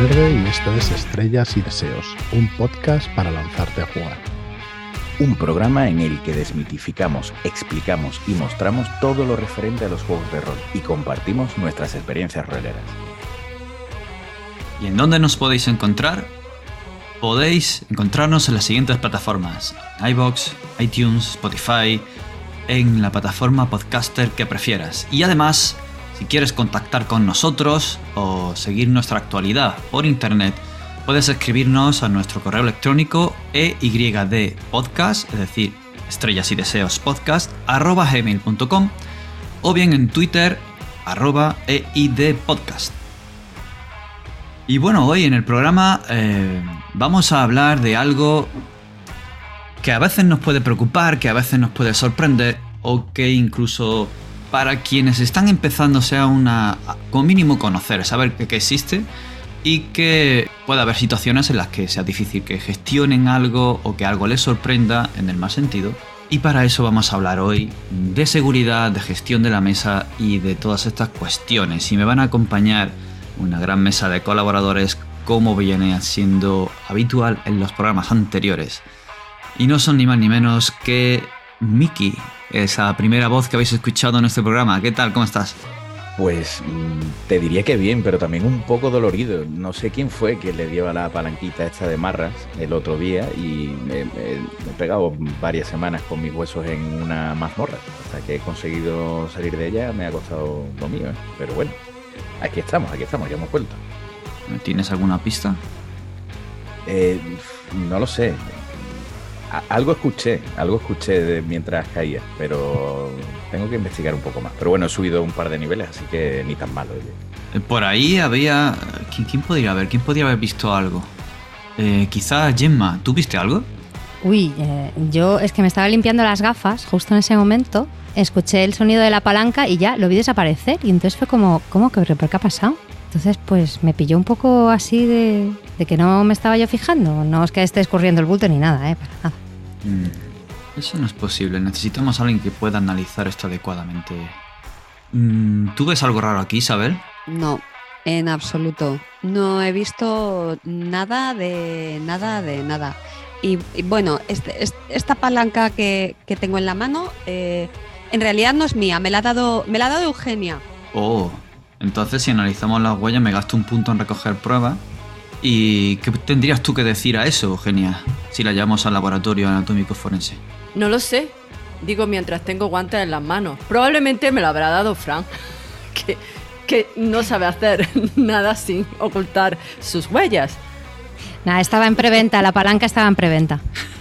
Valverde y esto es Estrellas y Deseos, un podcast para lanzarte a jugar. Un programa en el que desmitificamos, explicamos y mostramos todo lo referente a los juegos de rol y compartimos nuestras experiencias roleras. ¿Y en dónde nos podéis encontrar? Podéis encontrarnos en las siguientes plataformas: iBox, iTunes, Spotify, en la plataforma podcaster que prefieras. Y además, si quieres contactar con nosotros o seguir nuestra actualidad por internet, puedes escribirnos a nuestro correo electrónico eydpodcast, es decir, estrellas y deseos podcast, arroba gmail.com o bien en Twitter, arroba eidpodcast. Y bueno, hoy en el programa eh, vamos a hablar de algo que a veces nos puede preocupar, que a veces nos puede sorprender o que incluso para quienes están empezando sea una como mínimo conocer, saber que, existe y que puede haber situaciones en las que sea difícil que gestionen algo o que algo les sorprenda en el más sentido. Y para eso vamos a hablar hoy de seguridad, de gestión de la mesa y de todas estas cuestiones. Y me van a acompañar una gran mesa de colaboradores como viene siendo habitual en los programas anteriores. Y no son ni más ni menos que Miki, esa primera voz que habéis escuchado en este programa. ¿Qué tal? ¿Cómo estás? Pues mm, te diría que bien, pero también un poco dolorido. No sé quién fue que le dio a la palanquita esta de marras el otro día y me, me- me he pegado varias semanas con mis huesos en una mazmorra. Hasta que he conseguido salir de ella me ha costado lo mío, ¿eh? pero bueno. Aquí estamos, aquí estamos, ya hemos vuelto. ¿Tienes alguna pista? Eh, no lo sé. Algo escuché, algo escuché de- mientras caía, pero tengo que investigar un poco más. Pero bueno, he subido un par de niveles, así que ni tan malo. oye. Eh, Por ahí había... ¿Quién, quién podría haber? ¿Quién podría haber visto algo? Eh, quizá Gemma, ¿tú viste algo? Uy, eh, yo es que me estaba limpiando las gafas justo en ese momento, escuché el sonido de la palanca y ya lo vi desaparecer y entonces fue como, ¿cómo que qué ha pasado? Entonces pues me pilló un poco así de, de que no me estaba yo fijando, no es que esté escurriendo el bulto ni nada, ¿eh? Para nada. Mm, Eso no es posible. Necesitamos a alguien que pueda analizar esto adecuadamente. Mm, ¿Tú ves algo raro aquí, Isabel? No, en absoluto. No he visto nada de nada de nada. Y, y bueno, este- es- esta palanca que, que tengo en la mano, eh, en realidad no es mía, me la ha dado, me la ha dado Eugenia. Oh, entonces si analizamos las huellas me gasto un punto en recoger pruebas. ¿Y qué tendrías tú que decir a eso, Eugenia? Si la llevamos al laboratorio anatómico forense. No lo sé. Digo mientras tengo guantes en las manos. Probablemente me lo habrá dado Frank, que, que no sabe hacer nada sin ocultar sus huellas. Nada, estaba en preventa, la palanca estaba en preventa.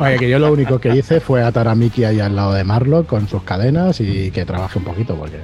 Oye, que yo lo único que hice fue atar a Mickey ahí al lado de Marlock con sus cadenas y que trabaje un poquito, porque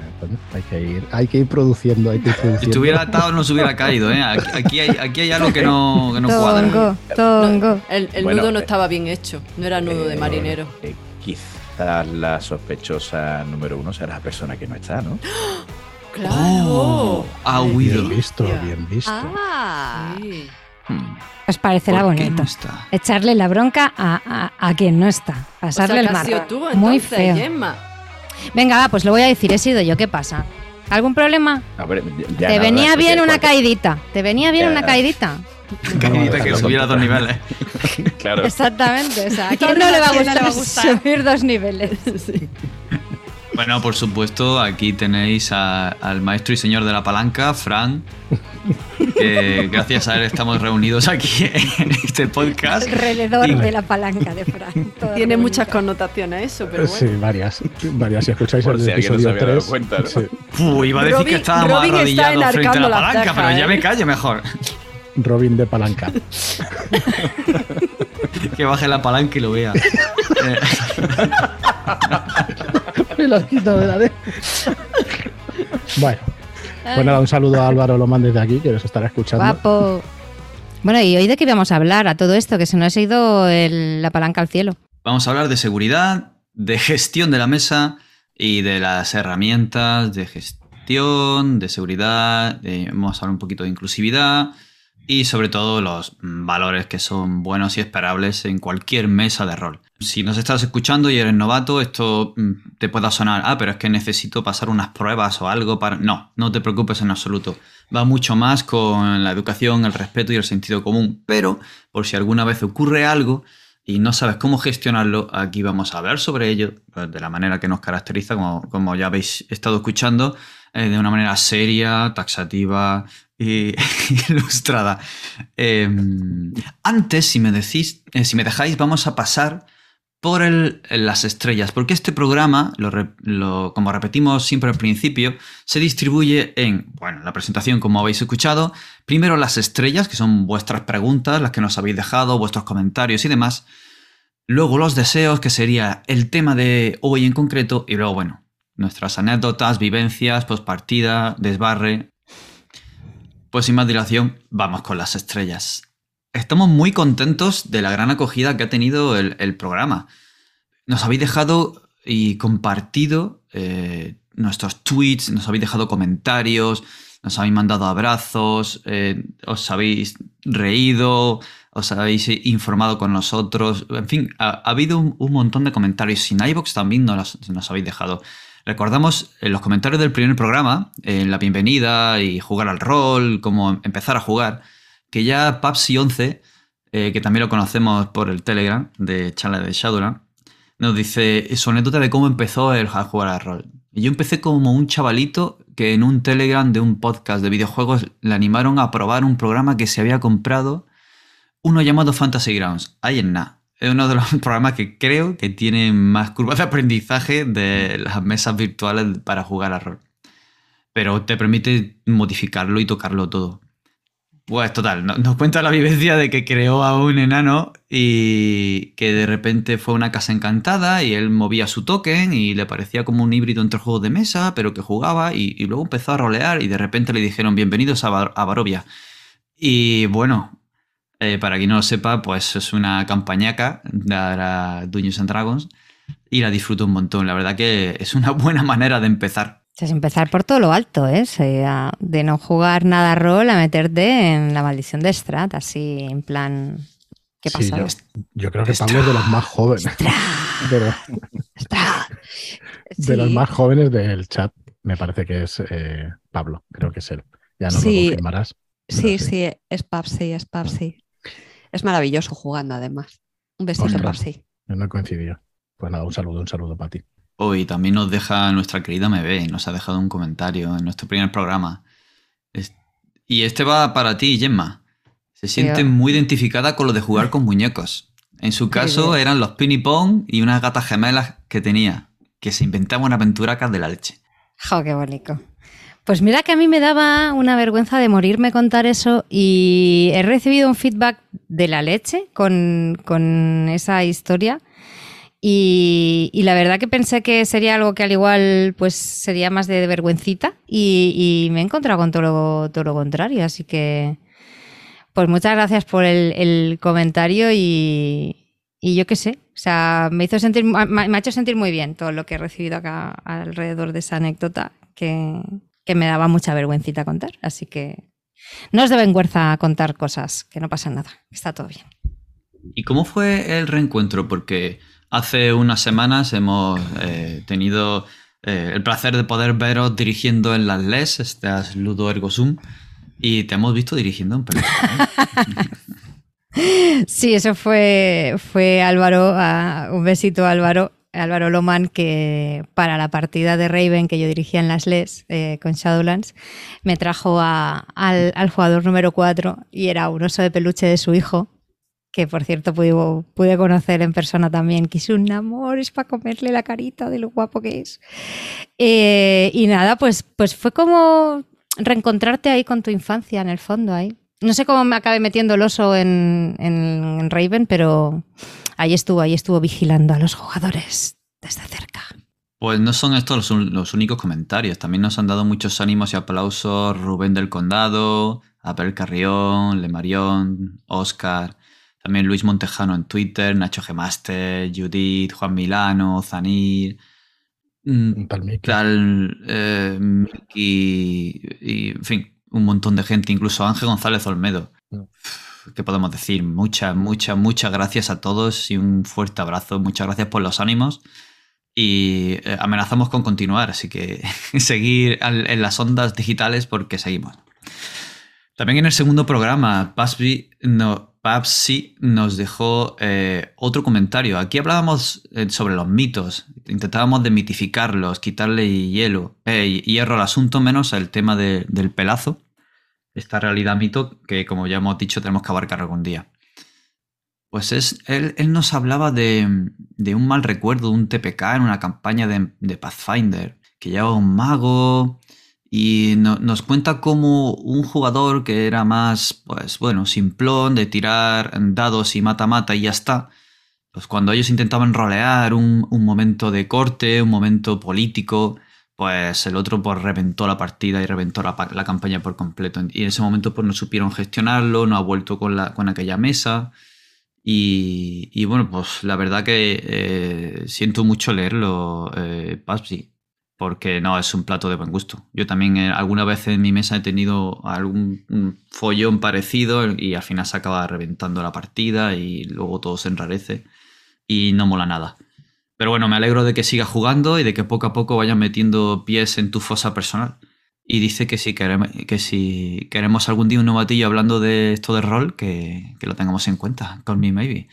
hay, que ir, hay que ir produciendo, hay que ir Si estuviera atado no se hubiera caído, ¿eh? Aquí, aquí hay, aquí hay algo que no, que no cuadra. Tongo, tongo. El, el Bueno, nudo no eh, estaba bien hecho. No era nudo de Eh, marinero. eh, quizás la sospechosa número uno será la persona que no está, ¿no? ¡Claro! Oh, ha huido. Bien visto, bien visto. Ah, Sí. Hmm, Os parecerá ¿Por qué bonito. no está? Echarle la bronca a, a- a quien no está. O Pasarle sea, el marrón. tú, Muy entonces, feo. Gemma. Venga, va, pues lo voy a decir, he sido yo, ¿qué pasa? ¿Algún problema? A ver, ya Te nada, venía bien una caidita. Te venía bien Ya. una caidita. Caída que subiera dos niveles. Claro. Exactamente. O sea, ¿a quién no le va a ¿quién no gustar, le va a gustar? subir dos niveles? Bueno, por supuesto, aquí tenéis a- al maestro y señor de la palanca, Fran. que gracias a él estamos reunidos aquí en este podcast. Alrededor Y- de la palanca de Fran. Tiene muchas connotaciones eso, pero Sí, bueno. varias, varias. Si escucháis Por el si no episodio había dado 3, cuenta, ¿no? sí, Puh, iba a decir que Robin- estábamos Robin está arrodillados frente a la palanca, pero ya ¿eh? me callo mejor. Robin de palanca. Que baje la palanca y lo vea. Me lo quito de la de- Bueno, pues nada, un saludo a Álvaro Lomán desde aquí, que nos estará escuchando. Guapo. Bueno, ¿y hoy de qué íbamos a hablar a todo esto? Que se nos ha ido el- la palanca al cielo. Vamos a hablar de seguridad, de gestión de la mesa y de las herramientas de gestión, de seguridad. de- vamos a hablar un poquito de inclusividad y sobre todo los valores que son buenos y esperables en cualquier mesa de rol. Si nos estás escuchando y eres novato, esto mm, te pueda sonar, ah, pero es que necesito pasar unas pruebas o algo para... No, no te preocupes en absoluto. va mucho más con la educación, el respeto y el sentido común. Pero, por si alguna vez ocurre algo y no sabes cómo gestionarlo, aquí vamos a hablar sobre ello pues, de la manera que nos caracteriza, como, como ya habéis estado escuchando, eh, de una manera seria, taxativa y ilustrada. Em, antes, si me decís, eh, si me dejáis, vamos a pasar por el, las estrellas, porque este programa, como repetimos siempre al principio, se distribuye en, bueno, la presentación como habéis escuchado, primero las estrellas, que son vuestras preguntas, las que nos habéis dejado, vuestros comentarios y demás, luego los deseos, que sería el tema de hoy en concreto, y luego, bueno, nuestras anécdotas, vivencias, postpartida, desbarre. Pues sin más dilación, vamos con las estrellas. Estamos muy contentos de la gran acogida que ha tenido el, programa. Nos habéis dejado y compartido eh, nuestros tweets, nos habéis dejado comentarios, nos habéis mandado abrazos, eh, os habéis reído, os habéis informado con nosotros. En fin, ha, habido un, montón de comentarios. Sin iVox también nos, nos habéis dejado. Recordamos en los comentarios del primer programa, en la bienvenida y jugar al rol, cómo empezar a jugar que ya Papsi 11, eh, que también lo conocemos por el Telegram de charla de Shadowland, nos dice su anécdota de cómo empezó el, a jugar al rol. Y yo empecé como un chavalito que en un Telegram de un podcast de videojuegos le animaron a probar un programa que se había comprado, uno llamado Fantasy Grounds. Ahí en nada. Es uno de los programas que creo que tiene más curvas de aprendizaje de las mesas virtuales para jugar al rol. Pero te permite modificarlo y tocarlo todo. Pues total, nos cuenta la vivencia de que creó a un enano y que de repente fue una casa encantada y él movía su token y le parecía como un híbrido entre juegos de mesa, pero que jugaba y, luego empezó a rolear y de repente le dijeron bienvenidos a, Barovia. Y bueno, eh, para quien no lo sepa, pues es una campañaca de Dungeons and Dragons y la disfruto un montón. La verdad que es una buena manera de empezar. Es empezar por todo lo alto, ¿eh? de no jugar nada rol a meterte en la maldición de Strat, así en plan. ¿Qué pasa? yo, creo que Pablo es de los más jóvenes. de, los más jóvenes del chat, me parece que es eh, Pablo, creo que es él. Ya no lo confirmarás. Sí, sí, es Papsi, es Papsi. Es maravilloso jugando, además. Un besito, Papsi. No coincidió. Pues nada, un saludo, un saludo para ti. Hoy también nos deja nuestra querida Mebe, nos ha dejado un comentario en nuestro primer programa. Y este va para ti, Gemma. Se siente muy identificada con lo de jugar con muñecos. En su caso eran los Pinny Pong y unas gatas gemelas que tenía, que se inventaba una aventura acá de la leche. ¡Jo, qué bonito! Pues mira que a mí me daba una vergüenza de morirme contar eso y he recibido un feedback de la leche con, con esa historia y, la verdad que pensé que sería algo que al igual pues sería más de vergüencita y, me he encontrado con todo lo, todo lo, contrario. Así que pues muchas gracias por el, comentario y, yo qué sé, o sea, me hizo sentir, me ha hecho sentir muy bien todo lo que he recibido acá alrededor de esa anécdota que, que me daba mucha vergüencita contar. Así que no os deben vergüenza contar cosas, que no pasa nada, está todo bien. ¿Y cómo fue el reencuentro? Porque Hace unas semanas hemos eh, tenido eh, el placer de poder veros dirigiendo en las LES, estas Ludo Ergo Zoom, y te hemos visto dirigiendo en película. sí, eso fue, fue Álvaro, un besito Álvaro, Álvaro Loman, que para la partida de Raven que yo dirigía en las LES eh, con Shadowlands, me trajo al, jugador número 4 y era un oso de peluche de su hijo que por cierto pude, conocer en persona también, que es un amor, es para comerle la carita de lo guapo que es. Eh, y nada, pues, pues fue como reencontrarte ahí con tu infancia en el fondo ahí. No sé cómo me acabé metiendo el oso en, en, Raven, pero ahí estuvo, ahí estuvo vigilando a los jugadores desde cerca. Pues no son estos los, los, únicos comentarios. También nos han dado muchos ánimos y aplausos Rubén del Condado, Abel Carrión, Lemarión, Oscar. También Luis Montejano en Twitter, Nacho Gemaster, Judith, Juan Milano, Zanir. Mm, tal, eh, y, en fin, un montón de gente, incluso Ángel González Olmedo. Mm. ¿Qué podemos decir? Muchas, muchas, muchas gracias a todos y un fuerte abrazo. Muchas gracias por los ánimos. Y eh, amenazamos con continuar, así que seguir en las ondas digitales porque seguimos. También en el segundo programa, Papsi nos dejó eh, otro comentario. Aquí hablábamos eh, sobre los mitos, intentábamos demitificarlos, quitarle hielo, eh, hierro al asunto, menos el tema de- del pelazo, esta realidad mito que, como ya hemos dicho, tenemos que abarcar algún día. Pues es, él, él nos hablaba de, de un mal recuerdo, un TPK en una campaña de, de Pathfinder, que llevaba un mago y no- nos cuenta cómo un jugador que era más, pues bueno, simplón, de tirar dados y mata-mata y ya está, pues cuando ellos intentaban rolear un, un momento de corte, un momento político, pues el otro pues reventó la partida y reventó la, la campaña por completo. Y en ese momento pues no supieron gestionarlo, no ha vuelto con, la, con aquella mesa. Y, y bueno, pues la verdad que eh, siento mucho leerlo, eh, porque no es un plato de buen gusto. Yo también eh, alguna vez en mi mesa he tenido algún follón parecido y al final se acaba reventando la partida y luego todo se enrarece y no mola nada. Pero bueno, me alegro de que sigas jugando y de que poco a poco vayas metiendo pies en tu fosa personal. Y dice que si queremos, que si queremos algún día un novatillo hablando de esto de rol, que, que lo tengamos en cuenta. Con me maybe.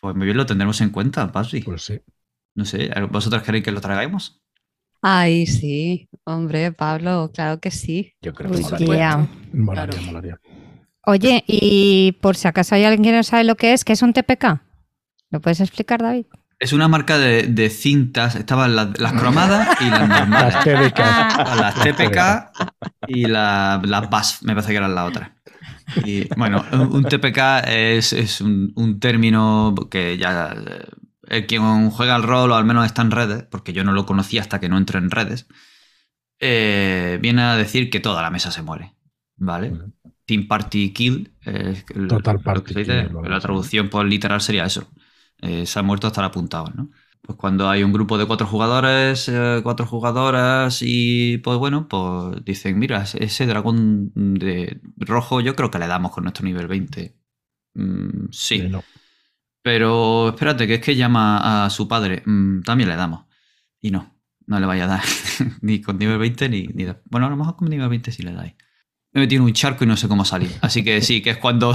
Pues muy bien, lo tendremos en cuenta, Pasi. Pues sí. No sé, ¿vosotras queréis que lo traigamos? Ay, sí, hombre, Pablo, claro que sí. Yo creo que Uy, molaría. Molaría, Claro. molaría. Oye, y por si acaso hay alguien que no sabe lo que es, ¿qué es un TPK? ¿Lo puedes explicar, David? Es una marca de, de cintas, estaban las, las cromadas y las normales. Las TVK. las TPK y la- las BAS, me parece que eran la otra. Y bueno, un, un TPK es, es un, un término que ya eh, quien juega al rol o al menos está en redes, porque yo no lo conocía hasta que no entré en redes, eh, viene a decir que toda la mesa se muere, ¿vale? Team Party Kill. eh, el- Total lo Party dice, Kill, La traducción por literal sería eso. Eh, se ha muerto hasta el apuntado, ¿no? Pues cuando hay un grupo de cuatro jugadores, eh, cuatro jugadoras y pues bueno, pues dicen, mira, ese dragón de rojo yo creo que le damos con nuestro nivel 20. Mm, sí, Eh, no. pero espérate, que es que llama a su padre. Mm, también le damos. Y no, no le vaya a dar ni con nivel 20 ni, ni Bueno, a lo mejor con nivel 20 sí le dais. Me he metido en un charco y no sé cómo salir. Así que sí, que es cuando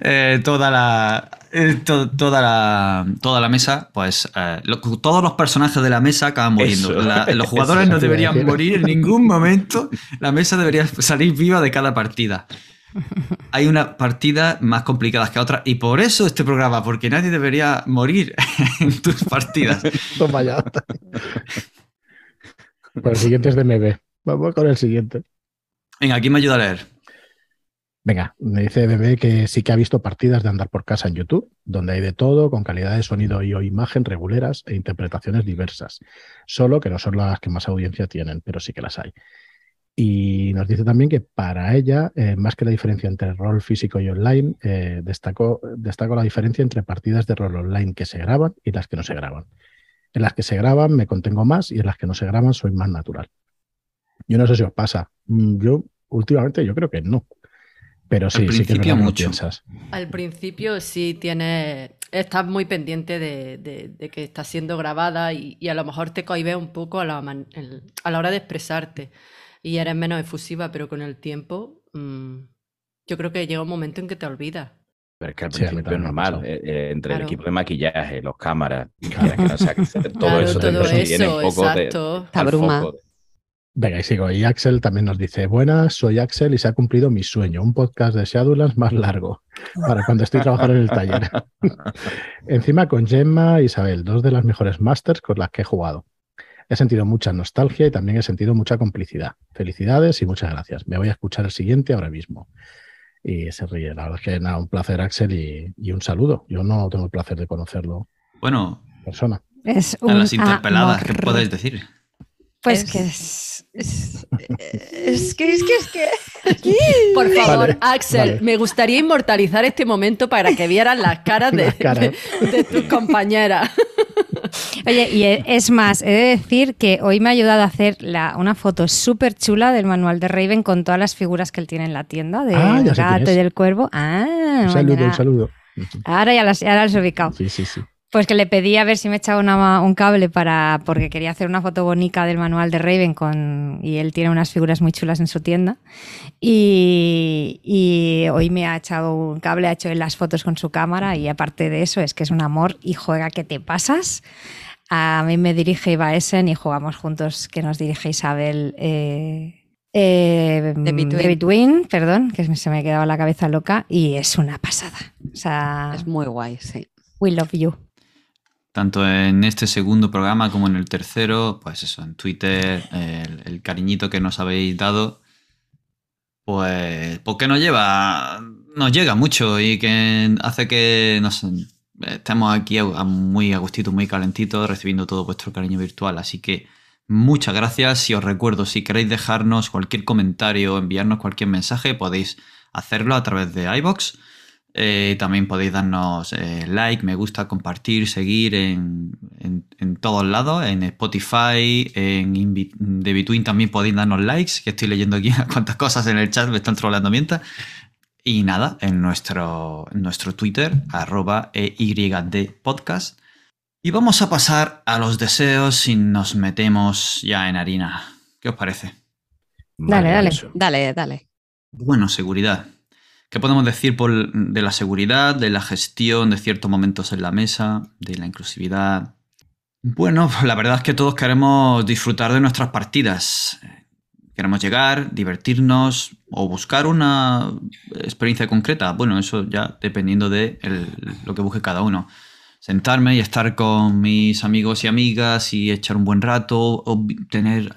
eh, toda la. eh, to- toda la. Toda la mesa, pues. eh, lo- todos los personajes de la mesa acaban muriendo. La- los jugadores no deberían morir en ningún momento. La mesa debería salir viva de cada partida. Hay unas partidas más complicadas que otras y por eso este programa, porque nadie debería morir en tus partidas. Toma ya. Pues el siguiente es de MB. Vamos con el siguiente. Venga, aquí me ayuda a leer. Venga, me dice Bebé que sí que ha visto partidas de andar por casa en YouTube, donde hay de todo, con calidad de sonido y o imagen reguleras e interpretaciones diversas. Solo que no son las que más audiencia tienen, pero sí que las hay. Y nos dice también que para ella, eh, más que la diferencia entre rol físico y online, eh, destacó, destacó la diferencia entre partidas de rol online que se graban y las que no se graban. En las que se graban me contengo más y en las que no se graban soy más natural. Yo no sé si os pasa. Mm, Yo últimamente yo creo que no. Pero sí, sí que mucho. piensas. Al principio sí tienes, estás muy pendiente de, de- de que está siendo grabada y, y a lo mejor te cohibes un poco a la, man- el- a la hora de expresarte y eres menos efusiva, pero con el tiempo mm, yo creo que llega un momento en que te olvidas. Pero es que al Sí, principio es normal, eh, eh, entre Claro. el equipo de maquillaje, los cámaras, quieras que no sea, todo Claro, eso te todo viene eso, un poco de-. Te abruma. foco. Venga, y sigo. Y Axel también nos dice, buenas, soy Axel y se ha cumplido mi sueño, un podcast de Shadowlands más largo, para cuando estoy trabajando en el taller. Encima con Gemma e Isabel, dos de las mejores masters con las que he jugado. He sentido mucha nostalgia y también he sentido mucha complicidad. Felicidades y muchas gracias. Me voy a escuchar el siguiente ahora mismo. Y se ríe. La verdad es que nada, un placer, Axel, y, y un saludo. Yo no tengo el placer de conocerlo Bueno, en persona. Es a un las interpeladas, ¿qué amor. podéis decir? Pues Es- que es... Es, es que, es que, es que. Por favor, Vale, Axel, vale. me gustaría inmortalizar este momento para que vieran las caras de, Las caras. de- de tus compañeras. Oye, y e- es más, he de decir que hoy me ha ayudado a hacer la, una foto súper chula del manual de Raven con todas las figuras que él tiene en la tienda, del Ah, gato y del cuervo. Ah, Un saludo, mañana- un saludo. Ahora ya las, ya las he ubicado. Sí, sí, sí. Pues que le pedí a ver si me echaba una- un cable para. porque quería hacer una foto bonita del manual de Raven con. y él tiene unas figuras muy chulas en su tienda. Y, y hoy me ha echado un cable, ha hecho él las fotos con su cámara. Y aparte de eso, es que es un amor y juega que te pasas. A mí me dirige Iva Essen y jugamos juntos, que nos dirige Isabel. Eh, eh, De Between. de Between, perdón, que se me quedaba la cabeza loca. Y es una pasada. O sea, Es muy guay, sí. we love you. Tanto en este segundo programa como en el tercero, pues eso, en Twitter, el, cariñito que nos habéis dado, pues, porque nos lleva, nos llega mucho y que hace que nos estemos aquí muy a gustito, muy calentitos, recibiendo todo vuestro cariño virtual. Así que muchas gracias. Y os recuerdo, si queréis dejarnos cualquier comentario, enviarnos cualquier mensaje, podéis hacerlo a través de iBox. Eh, también podéis darnos eh, like, me gusta, compartir, seguir en, en- en todos lados, en Spotify, en The Between también podéis darnos likes, que estoy leyendo aquí cuántas cosas en el chat, me están trolando mientras. Y nada, en nuestro, en nuestro Twitter, arroba EYD Podcast. Y vamos a pasar a los deseos y nos metemos ya en harina. ¿Qué os parece? Dale, dale. Dale, dale. Bueno, seguridad. ¿Qué podemos decir por- de la seguridad, de la gestión de ciertos momentos en la mesa, de la inclusividad? Bueno, la verdad es que todos queremos disfrutar de nuestras partidas. Queremos llegar, divertirnos o buscar una experiencia concreta. Bueno, eso ya dependiendo de lo que busque cada uno. Sentarme y estar con mis amigos y amigas y echar un buen rato o tener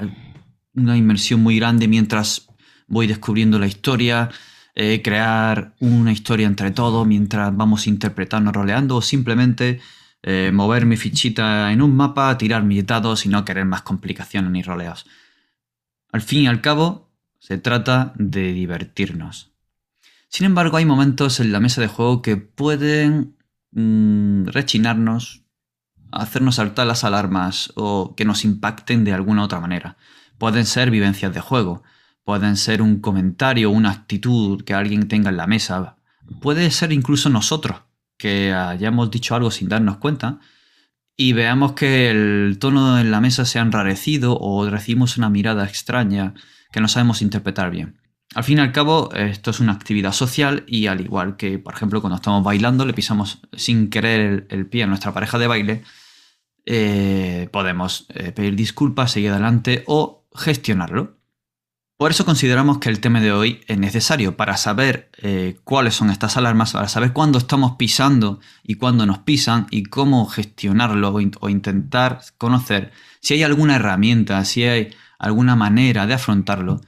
una inmersión muy grande mientras voy descubriendo la historia, eh, crear una historia entre todos mientras vamos interpretando, roleando, o simplemente eh, mover mi fichita en un mapa, tirar mis dados y no querer más complicaciones ni roleos. Al fin y al cabo, se trata de divertirnos. Sin embargo, hay momentos en la mesa de juego que pueden mm, rechinarnos, hacernos saltar las alarmas o que nos impacten de alguna otra manera. Pueden ser vivencias de juego, pueden ser un comentario, una actitud que alguien tenga en la mesa, puede ser incluso nosotros que hayamos dicho algo sin darnos cuenta y veamos que el tono en la mesa se ha enrarecido o recibimos una mirada extraña que no sabemos interpretar bien. Al fin y al cabo, esto es una actividad social y al igual que, por ejemplo, cuando estamos bailando, le pisamos sin querer el, pie a nuestra pareja de baile, eh, podemos eh, pedir disculpas, seguir adelante o gestionarlo. Por eso consideramos que el tema de hoy es necesario para saber eh, cuáles son estas alarmas, para saber cuándo estamos pisando y cuándo nos pisan y cómo gestionarlo o, in- o intentar conocer si hay alguna herramienta, si hay alguna manera de afrontarlo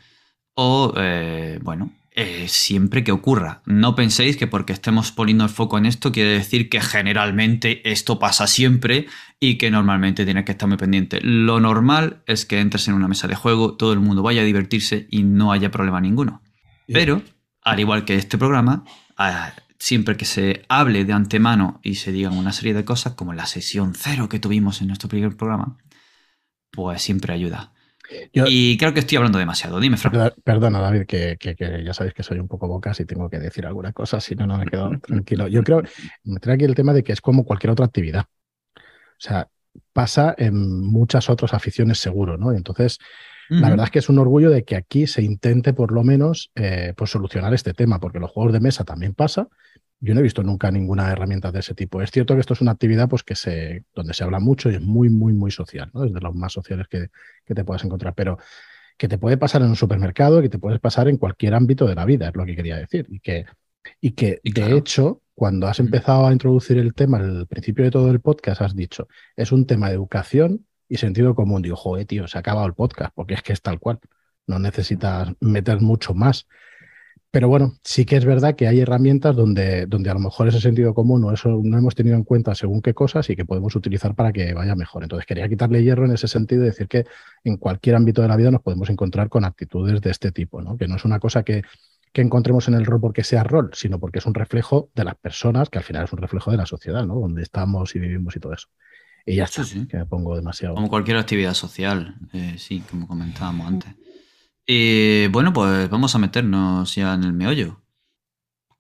o, eh, bueno, eh, siempre que ocurra. No penséis que porque estemos poniendo el foco en esto quiere decir que generalmente esto pasa siempre y que normalmente tienes que estar muy pendiente. Lo normal es que entres en una mesa de juego, todo el mundo vaya a divertirse y no haya problema ninguno. Pero, al igual que este programa, ah, siempre que se hable de antemano y se digan una serie de cosas, como la sesión cero que tuvimos en nuestro primer programa, pues siempre ayuda. Yo- Y creo que estoy hablando demasiado. Dime, Fran. Perdo- Perdona, David, que, que- que ya sabéis que soy un poco bocas y tengo que decir alguna cosa, si no, no me quedo tranquilo. Yo creo, me trae aquí el tema de que es como cualquier otra actividad. O sea, pasa en muchas otras aficiones seguro, ¿no? Y entonces, la verdad es que es un orgullo de que aquí se intente por lo menos eh, pues solucionar este tema, porque los juegos de mesa también pasa. Yo no he visto nunca ninguna herramienta de ese tipo. Es cierto que esto es una actividad pues, que se, donde se habla mucho y es muy, muy, muy social, ¿no? Es de los más sociales que, que te puedas encontrar. Pero que te puede pasar en un supermercado, que te puede pasar en cualquier ámbito de la vida, es lo que quería decir. Y que, y que Y de hecho, cuando has empezado a introducir el tema al principio de todo el podcast, has dicho, es un tema de educación y sentido común. Digo, joder, tío, se ha acabado el podcast, porque es que es tal cual. No necesitas meter mucho más. Pero bueno, sí que es verdad que hay herramientas donde, donde a lo mejor ese sentido común o eso no hemos tenido en cuenta según qué cosas y que podemos utilizar para que vaya mejor. Entonces quería quitarle hierro en ese sentido y decir que en cualquier ámbito de la vida nos podemos encontrar con actitudes de este tipo, ¿no? Que no es una cosa que, que encontremos en el rol porque sea rol, sino porque es un reflejo de las personas, que al final es un reflejo de la sociedad, ¿no? Donde estamos y vivimos y todo eso. Y ya Sí, está, sí. que me pongo demasiado. Como cualquier actividad social, eh, sí, como comentábamos antes. Eh, bueno, pues vamos a meternos ya en el meollo.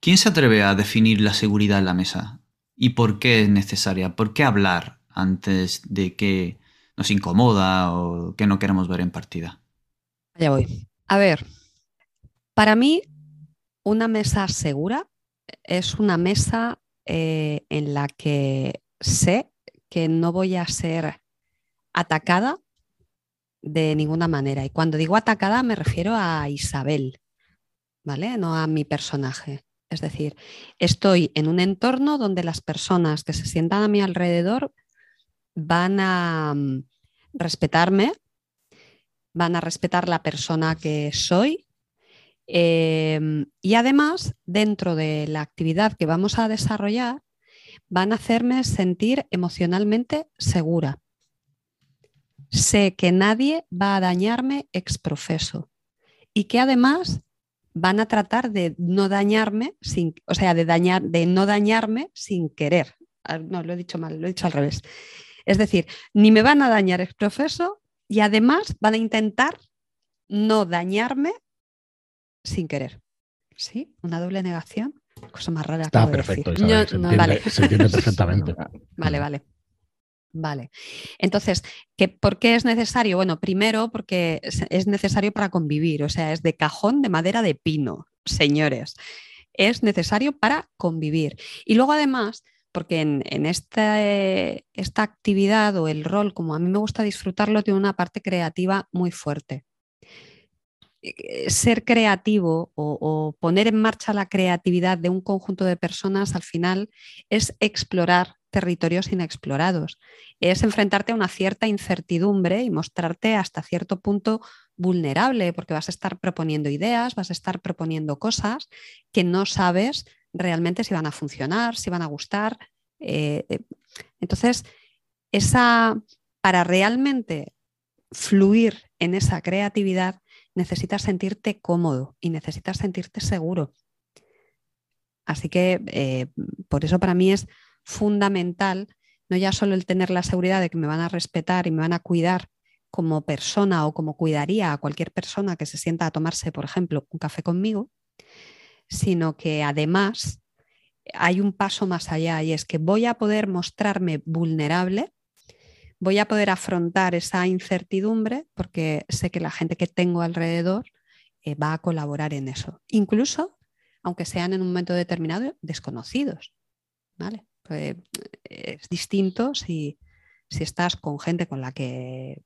¿Quién se atreve a definir la seguridad en la mesa? y por qué es necesaria? ¿Por qué hablar antes de que nos incomoda o que no queremos ver en partida? Allá voy. A ver, para mí una mesa segura es una mesa eh, en la que sé que no voy a ser atacada de ninguna manera. Y cuando digo atacada me refiero a Isabel, ¿vale? No a mi personaje. Es decir, estoy en un entorno donde las personas que se sientan a mi alrededor van a mm, respetarme, van a respetar la persona que soy em, y además dentro de la actividad que vamos a desarrollar van a hacerme sentir emocionalmente segura. Sé que nadie va a dañarme exprofeso y que además van a tratar de no dañarme, sin, o sea, de, dañar, de no dañarme sin querer. Ah, no, lo he dicho mal, lo he dicho al revés. Es decir, ni me van a dañar ex profeso y además van a intentar no dañarme sin querer. ¿Sí? Una doble negación. Cosa más rara. Está perfecto, se, entiende, se entiende perfectamente. Vale, vale. Vale. Entonces, ¿por qué es necesario? Bueno, primero porque es necesario para convivir, o sea, es de cajón de madera de pino, señores. Es necesario para convivir. Y luego además, porque en, esta, esta actividad o el rol, como a mí me gusta disfrutarlo, tiene una parte creativa muy fuerte ser creativo o, poner en marcha la creatividad de un conjunto de personas al final es explorar territorios inexplorados. Es enfrentarte a una cierta incertidumbre y mostrarte hasta cierto punto vulnerable, porque vas a estar proponiendo ideas, vas a estar proponiendo cosas que no sabes realmente si van a funcionar, si van a gustar. Eh, eh, entonces, esa, para realmente fluir en esa creatividad, necesitas sentirte cómodo y necesitas sentirte seguro. Así que eh, por eso para mí es fundamental, no ya solo el tener la seguridad de que me van a respetar y me van a cuidar como persona o como cuidaría a cualquier persona que se sienta a tomarse, por ejemplo, un café conmigo, sino que además hay un paso más allá y es que voy a poder mostrarme vulnerable, voy a poder afrontar esa incertidumbre porque sé que la gente que tengo alrededor eh, va a colaborar en eso, incluso aunque sean en un momento determinado desconocidos. ¿vale? Eh, es distinto si, estás con gente con la que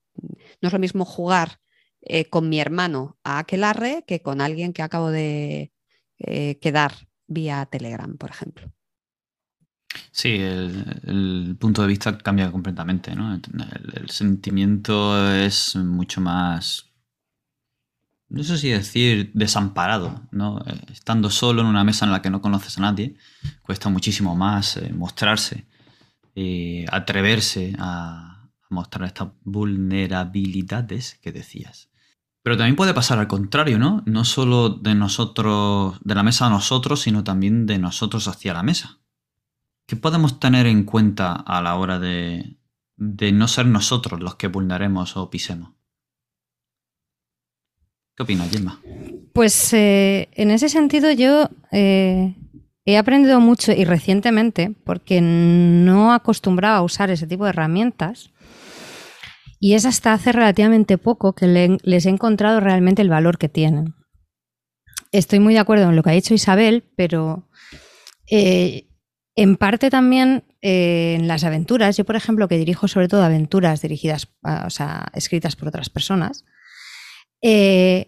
no es lo mismo jugar eh, con mi hermano a Aquelarre que con alguien que acabo de quedar vía Telegram, por ejemplo. Sí, el, punto de vista cambia completamente, ¿no? el, sentimiento es mucho más no sé si decir desamparado, ¿no? Eh, estando solo en una mesa en la que no conoces a nadie, cuesta muchísimo más eh, mostrarse, y atreverse a, mostrar estas vulnerabilidades que decías. Pero también puede pasar al contrario, ¿no? No solo de nosotros, de la mesa a nosotros, sino también de nosotros hacia la mesa. ¿Qué podemos tener en cuenta a la hora de, de no ser nosotros los que vulneremos o pisemos? ¿Qué opinas, Gemma? Pues eh, en ese sentido yo eh, he aprendido mucho y recientemente, porque no acostumbraba a usar ese tipo de herramientas, y es hasta hace relativamente poco que les he encontrado realmente el valor que tienen. Estoy muy de acuerdo en lo que ha dicho Isabel, pero eh, en parte también en las aventuras, yo por ejemplo que dirijo sobre todo aventuras dirigidas, o sea, escritas por otras personas, eh,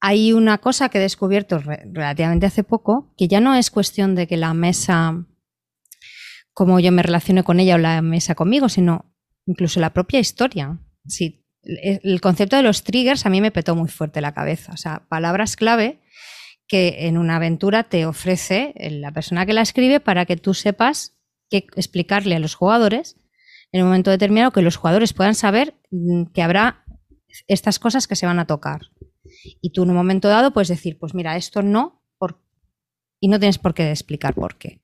hay una cosa que he descubierto relativamente hace poco, que ya no es cuestión de que la mesa, como yo me relacione con ella o la mesa conmigo, sino incluso la propia historia. Sí, el concepto de los triggers a mí me petó muy fuerte la cabeza. O sea, palabras clave que en una aventura te ofrece la persona que la escribe para que tú sepas qué explicarle a los jugadores en un momento determinado, que los jugadores puedan saber mm, que habrá estas cosas que se van a tocar. Y tú en un momento dado puedes decir, pues mira, esto no, por... y no tienes por qué explicar por qué.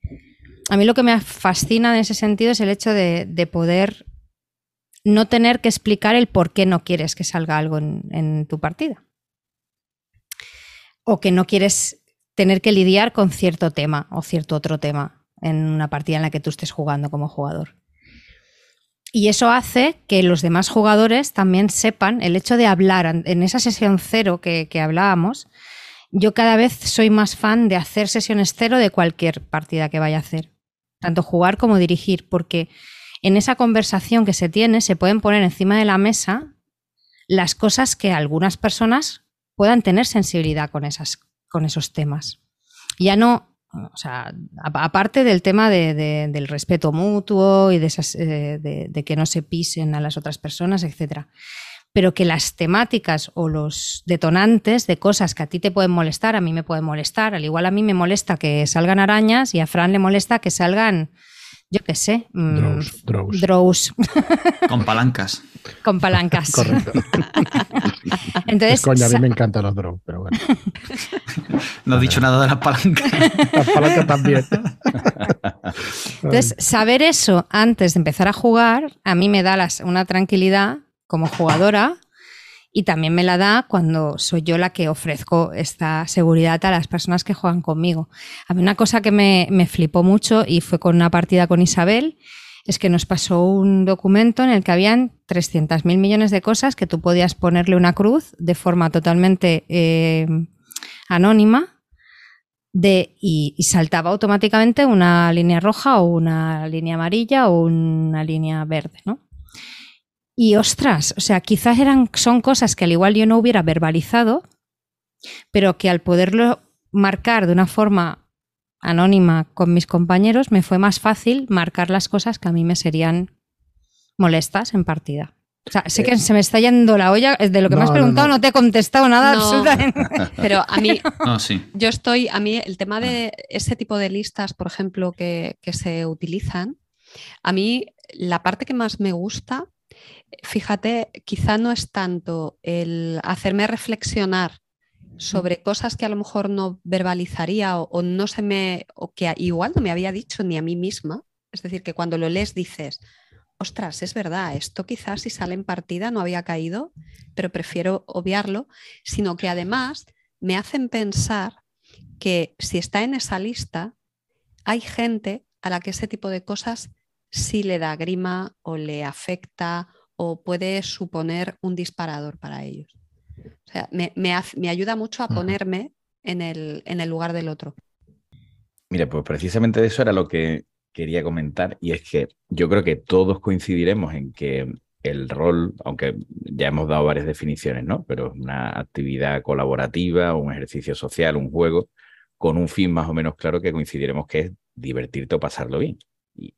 A mí lo que me fascina en ese sentido es el hecho de, poder no tener que explicar el por qué no quieres que salga algo en, tu partida. O que no quieres tener que lidiar con cierto tema o cierto otro tema. en una partida en la que tú estés jugando como jugador. Y eso hace que los demás jugadores también sepan el hecho de hablar en esa sesión cero que, que hablábamos. Yo cada vez soy más fan de hacer sesiones cero de cualquier partida que vaya a hacer, tanto jugar como dirigir, porque en esa conversación que se tiene se pueden poner encima de la mesa las cosas que algunas personas puedan tener sensibilidad con, esas, con esos temas. Ya no, o sea, aparte del tema del respeto mutuo y de, eh, de, que no se pisen a las otras personas, etcétera. Pero que las temáticas o los detonantes de cosas que a ti te pueden molestar, a mí me pueden molestar. Al igual a mí me molesta que salgan arañas y a Fran le molesta que salgan yo qué sé. Mm, drows. Con palancas. Con palancas. Correcto. Entonces, coño, a mí me encantan los drows, pero bueno. No he dicho nada de las palancas. Las palancas también. Entonces, saber eso antes de empezar a jugar, a mí me da una tranquilidad como jugadora y también me la da cuando soy yo la que ofrezco esta seguridad a las personas que juegan conmigo. A mí una cosa que me, flipó mucho y fue con una partida con Isabel, es que nos pasó un documento en el que habían 300.000 millones de cosas que tú podías ponerle una cruz de forma totalmente eh, anónima de, y, y, saltaba automáticamente una línea roja o una línea amarilla o una línea verde, ¿no? Y ostras, o sea, quizás eran, son cosas que al igual yo no hubiera verbalizado, pero que al poderlo marcar de una forma anónima con mis compañeros, me fue más fácil marcar las cosas que a mí me serían molestas en partida. O sea, sé que eh, se me está yendo la olla. De lo que me has preguntado no, te he contestado nada absolutamente. Pero a mí, sí. yo estoy, a mí el tema de ese tipo de listas, por ejemplo, que, que se utilizan, a mí la parte que más me gusta fíjate, quizá no es tanto el hacerme reflexionar sobre cosas que a lo mejor no verbalizaría o, no se me, o que igual no me había dicho ni a mí misma. Es decir, que cuando lo lees dices, ostras, es verdad, esto quizás si sale en partida no había caído, pero prefiero obviarlo, sino que además me hacen pensar que si está en esa lista, hay gente a la que ese tipo de cosas sí le da grima o le afecta o puede suponer un disparador para ellos. O sea, me, ayuda mucho a ponerme en el, en el lugar del otro. Mira, pues precisamente de eso era lo que quería comentar y es que yo creo que todos coincidiremos en que el rol, aunque ya hemos dado varias definiciones, ¿no? Pero una actividad colaborativa, un ejercicio social, un juego, con un fin más o menos claro que coincidiremos que es divertirte o pasarlo bien. Y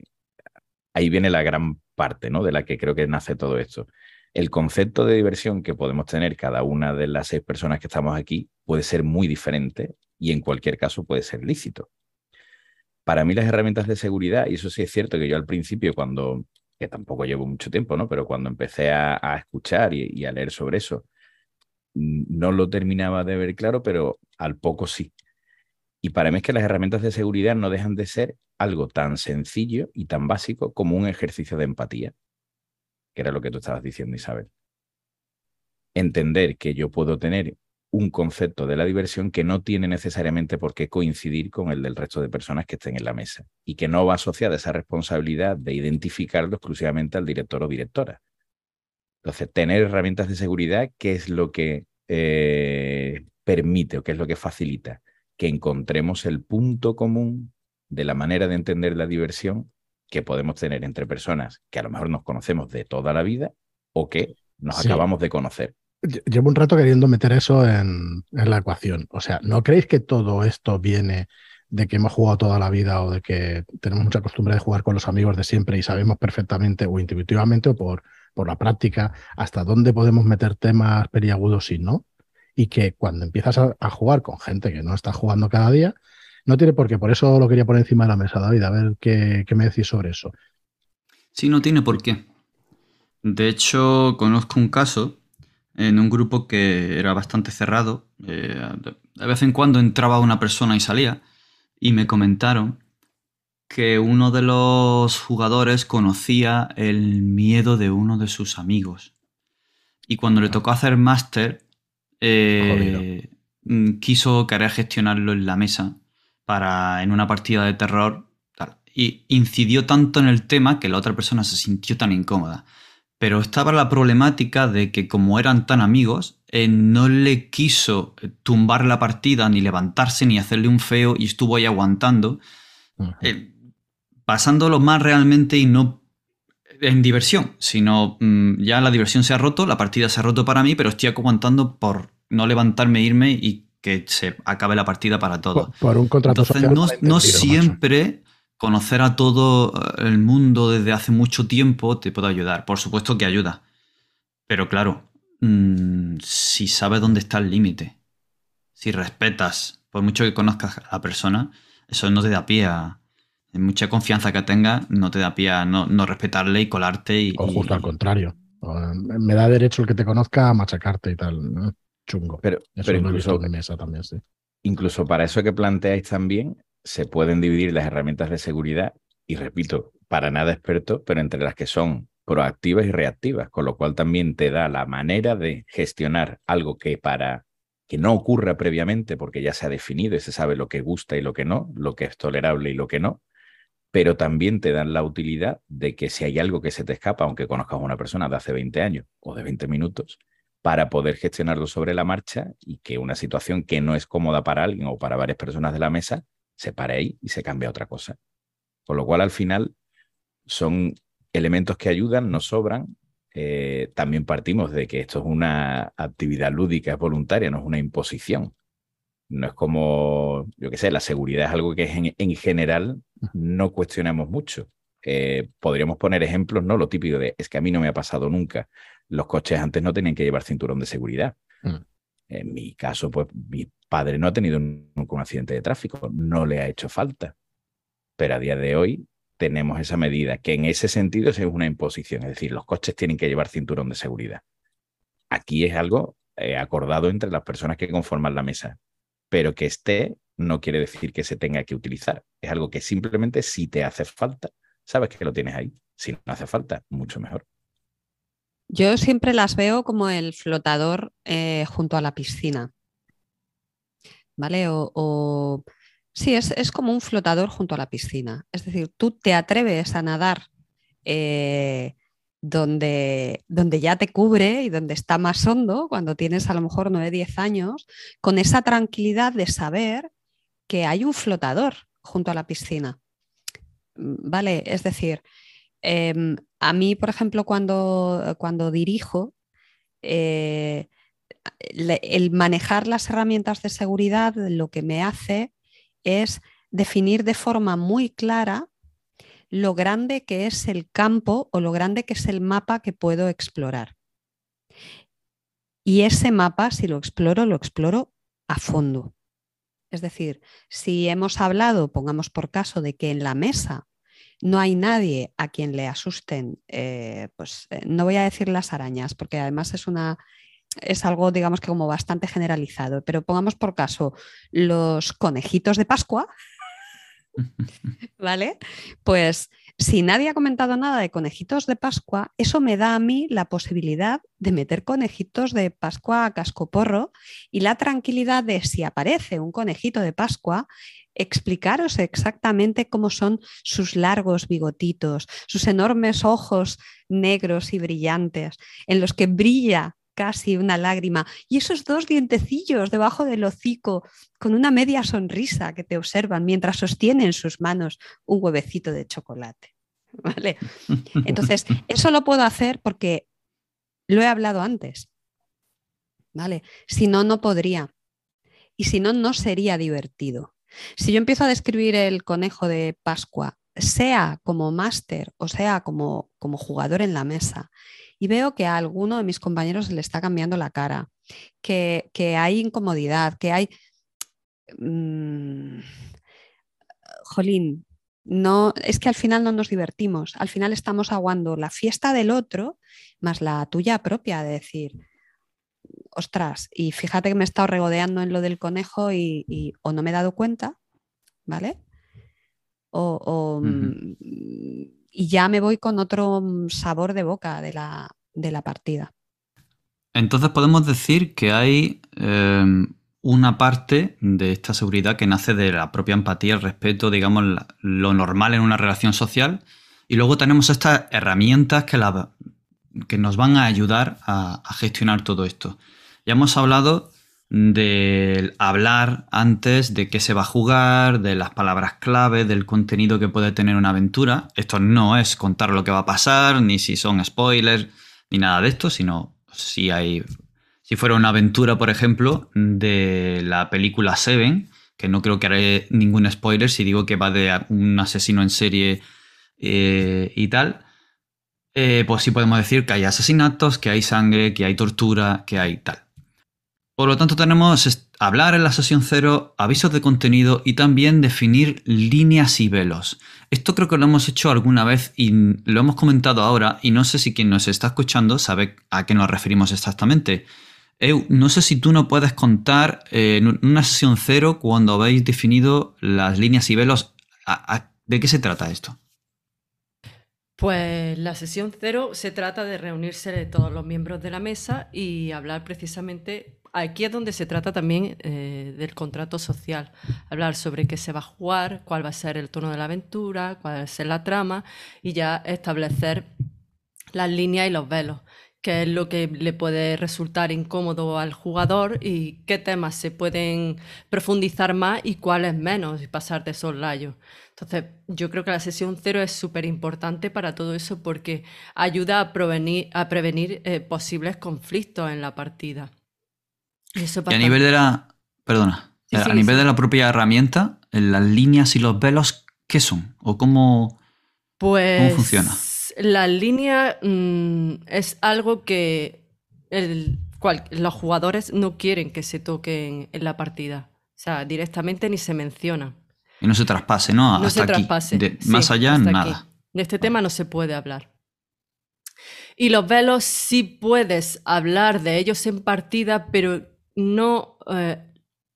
ahí viene la gran parte ¿no? de la que creo que nace todo esto. El concepto de diversión que podemos tener cada una de las seis personas que estamos aquí puede ser muy diferente y en cualquier caso puede ser lícito. Para mí las herramientas de seguridad, y eso sí es cierto que yo al principio cuando, que tampoco llevo mucho tiempo, ¿no? pero cuando empecé a, escuchar y a leer sobre eso, no lo terminaba de ver claro, pero al poco sí. Y para mí es que las herramientas de seguridad no dejan de ser algo tan sencillo y tan básico como un ejercicio de empatía, que era lo que tú estabas diciendo, Isabel. Entender que yo puedo tener un concepto de la diversión que no tiene necesariamente por qué coincidir con el del resto de personas que estén en la mesa y que no va asociada esa responsabilidad de identificarlo exclusivamente al director o directora. Entonces, tener herramientas de seguridad, ¿qué es lo que eh, permite o qué es lo que facilita? Que encontremos el punto común de la manera de entender la diversión que podemos tener entre personas que a lo mejor nos conocemos de toda la vida o que nos acabamos de conocer. Llevo un rato queriendo meter eso en, la ecuación. O sea, ¿no creéis que todo esto viene de que hemos jugado toda la vida o de que tenemos mucha costumbre de jugar con los amigos de siempre y sabemos perfectamente o intuitivamente o por, por la práctica hasta dónde podemos meter temas periagudos y no? Y que cuando empiezas a jugar con gente que no está jugando cada día, no tiene por qué, por eso lo quería poner encima de la mesa, David, a ver qué, me decís sobre eso. Sí, no tiene por qué. De hecho, conozco un caso en un grupo que era bastante cerrado. Eh, de vez en cuando entraba una persona y salía, y me comentaron que uno de los jugadores conocía el miedo de uno de sus amigos. Y cuando le tocó hacer máster, eh, mm, quiso querer gestionarlo en la mesa para en una partida de terror. y incidió tanto en el tema que la otra persona se sintió tan incómoda. Pero estaba la problemática de que como eran tan amigos, eh, no le quiso eh, tumbar la partida, ni levantarse, ni hacerle un feo, y estuvo ahí aguantando, eh, pasándolo más realmente y no en diversión, sino mm, ya la diversión se ha roto, la partida se ha roto para mí, pero estoy aguantando por no levantarme, irme y que se acabe la partida para todos. Por, un contrato Entonces, no, no siempre conocer a todo eh, el mundo desde hace mucho tiempo te puede ayudar. Por supuesto que ayuda. Pero claro, mm, si sabes dónde está el límite, si respetas, por mucho que conozcas a la persona, eso no te da pie a. mucha confianza que tengas, no te da pie a no, respetarle y colarte. Y, o justo al contrario. Me da derecho el que te conozca a machacarte y tal. Chungo. Pero, pero incluso, mesa también, sí. incluso para eso que planteáis también, se pueden dividir las herramientas de seguridad y repito, para nada experto, pero entre las que son proactivas y reactivas, con lo cual también te da la manera de gestionar algo que para que no ocurra previamente, porque ya se ha definido y se sabe lo que gusta y lo que no, lo que es tolerable y lo que no, pero también te dan la utilidad de que si hay algo que se te escapa, aunque conozcas a una persona de hace 20 años o de 20 minutos, para poder gestionarlo sobre la marcha y que una situación que no es cómoda para alguien o para varias personas de la mesa se para ahí y se cambia a otra cosa. Con lo cual, al final, son elementos que ayudan, no sobran. Eh, también partimos de que esto es una actividad lúdica, es voluntaria, no es una imposición. No es como, yo qué sé, la seguridad es algo que en, general no cuestionamos mucho. Eh, podríamos poner ejemplos, ¿no? Lo típico de, es que a mí no me ha pasado nunca. Los coches antes no tenían que llevar cinturón de seguridad. Mm. En mi caso, pues mi padre no ha tenido un, un accidente de tráfico, no le ha hecho falta. Pero a día de hoy tenemos esa medida, que en ese sentido es una imposición, es decir, los coches tienen que llevar cinturón de seguridad. Aquí es algo eh, acordado entre las personas que conforman la mesa, pero que esté no quiere decir que se tenga que utilizar. Es algo que simplemente si te hace falta, sabes que lo tienes ahí. Si no hace falta, mucho mejor. Yo siempre las veo como el flotador eh, junto a la piscina. ¿vale? O, sí, es, como un flotador junto a la piscina. Es decir, tú te atreves a nadar eh, donde, donde ya te cubre y donde está más hondo, cuando tienes a lo mejor 9, 10 años, con esa tranquilidad de saber que hay un flotador junto a la piscina. ¿Vale? Es decir, em, a mí, por ejemplo, cuando, cuando dirijo, eh, el manejar las herramientas de seguridad lo que me hace es definir de forma muy clara lo grande que es el campo o lo grande que es el mapa que puedo explorar. Y ese mapa, si lo exploro, lo exploro a fondo. Es decir, si hemos hablado, pongamos por caso, de que en la mesa no hay nadie a quien le asusten, eh, pues eh, no voy a decir las arañas, porque además es una es algo, digamos que como bastante generalizado, pero pongamos por caso los conejitos de Pascua, ¿vale? Pues si nadie ha comentado nada de conejitos de Pascua, eso me da a mí la posibilidad de meter conejitos de Pascua a cascoporro y la tranquilidad de si aparece un conejito de Pascua, explicaros exactamente cómo son sus largos bigotitos, sus enormes ojos negros y brillantes, en los que brilla casi una lágrima, y esos dos dientecillos debajo del hocico con una media sonrisa que te observan mientras sostienen en sus manos un huevecito de chocolate. ¿Vale? Entonces, eso lo puedo hacer porque lo he hablado antes. ¿Vale? Si no, no podría. Y si no, no sería divertido. Si yo empiezo a describir el conejo de Pascua, sea como máster o sea como, como jugador en la mesa, y veo que a alguno de mis compañeros le está cambiando la cara, que, hay incomodidad, que hay... Mm, jolín, no, es que al final no nos divertimos, al final estamos aguando la fiesta del otro más la tuya propia, de decir, ostras, y fíjate que me he estado regodeando en lo del conejo y, o no me he dado cuenta, ¿vale? O, y ya me voy con otro mm, sabor de boca de la, partida. Entonces podemos decir que hay em, una parte de esta seguridad que nace de la propia empatía, el respeto, digamos, lo normal en una relación social. Y luego tenemos estas herramientas que, la, que nos van a ayudar a, a gestionar todo esto. Ya hemos hablado de hablar antes de qué se va a jugar, de las palabras clave, del contenido que puede tener una aventura. Esto no es contar lo que va a pasar, ni si son spoilers, ni nada de esto, sino si hay. Si fuera una aventura, por ejemplo, de la película Seven, que no creo que haré ningún spoiler si digo que va de un asesino en serie eh, y tal, eh, pues sí podemos decir que hay asesinatos, que hay sangre, que hay tortura, que hay tal. Por lo tanto, tenemos hablar en la sesión cero, avisos de contenido y también definir líneas y velos. Esto creo que lo hemos hecho alguna vez y lo hemos comentado ahora y no sé si quien nos está escuchando sabe a qué nos referimos exactamente. No sé si tú no puedes contar eh, en una sesión cero cuando habéis definido las líneas y velos, ¿de qué se trata esto? Pues la sesión cero se trata de reunirse todos los miembros de la mesa y hablar precisamente aquí es donde se trata también eh, del contrato social, hablar sobre qué se va a jugar, cuál va a ser el tono de la aventura, cuál va a ser la trama y ya establecer las líneas y los velos, qué es lo que le puede resultar incómodo al jugador y qué temas se pueden profundizar más y cuáles menos y pasar de soslayo. Entonces, yo creo que la sesión cero es súper importante para todo eso porque ayuda a prevenir, a prevenir eh, posibles conflictos en la partida y a nivel de la. Perdona. a nivel de la propia herramienta, las líneas y los velos, ¿qué son? ¿O cómo, pues, cómo funciona? La línea mm, es algo que los jugadores no quieren que se toquen en la partida. O sea, directamente ni se menciona. Y no se traspase, ¿no? No se traspase. más allá, nada. De este tema no se puede hablar. Y los velos sí puedes hablar de ellos en partida, pero no, eh,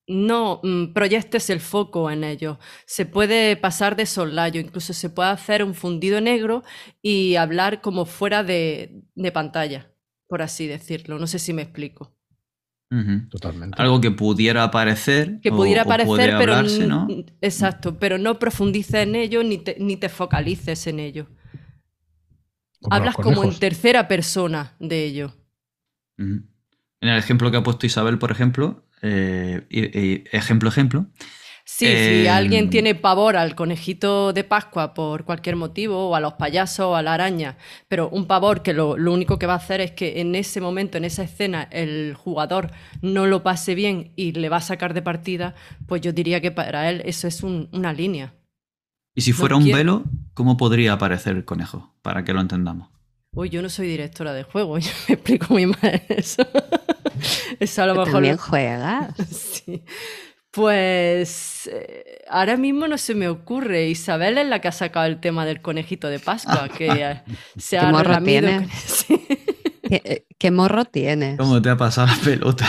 no mm, proyectes el foco en ello. Se puede pasar de sollayo, incluso se puede hacer un fundido negro y hablar como fuera de, pantalla, por así decirlo. No sé si me explico. Totalmente. Algo que pudiera aparecer. Que pudiera aparecer, pero. Exacto, pero no profundices en ello ni te, ni te focalices en ello. Hablas como en tercera persona de ello. En el ejemplo que ha puesto Isabel, por ejemplo, eh, ejemplo, ejemplo. Sí, si em, alguien tiene pavor al conejito de Pascua por cualquier motivo, o a los payasos, o a la araña, pero un pavor que lo, único que va a hacer es que en ese momento, en esa escena, el jugador no lo pase bien y le va a sacar de partida, pues yo diría que para él eso es una línea. Y si fuera un velo, ¿cómo podría aparecer el conejo? Para que lo entendamos. Uy, yo no soy directora de juego, yo me explico muy mal eso. Eso a lo mejor. También juegas. sí. Pues eh, ahora mismo no se me ocurre. Isabel es la que ha sacado el tema del conejito de Pascua, que se ha morro tiene? ¿Qué, ¿Qué, morro tienes? ¿Cómo te ha pasado la pelota?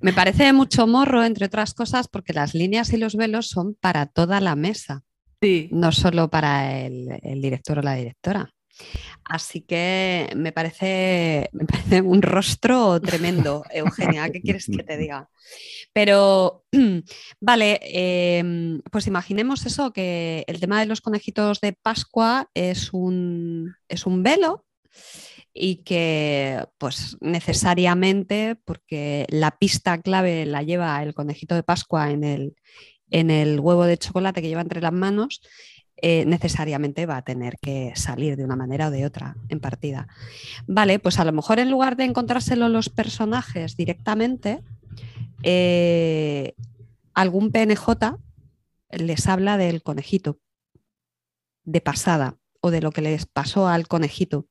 me parece mucho morro, entre otras cosas, porque las líneas y los velos son para toda la mesa. Sí. No solo para el, el director o la directora. Así que me parece, me parece un rostro tremendo, Eugenia. ¿Qué quieres que te diga? Pero, vale, em, pues imaginemos eso, que el tema de los conejitos de Pascua es un, es un velo y que pues necesariamente, porque la pista clave la lleva el conejito de Pascua en el, en el huevo de chocolate que lleva entre las manos, eh, necesariamente va a tener que salir de una manera o de otra en partida. Vale, pues a lo mejor en lugar de encontrárselo los personajes directamente, eh, algún PNJ les habla del conejito de pasada o de lo que les pasó al conejito.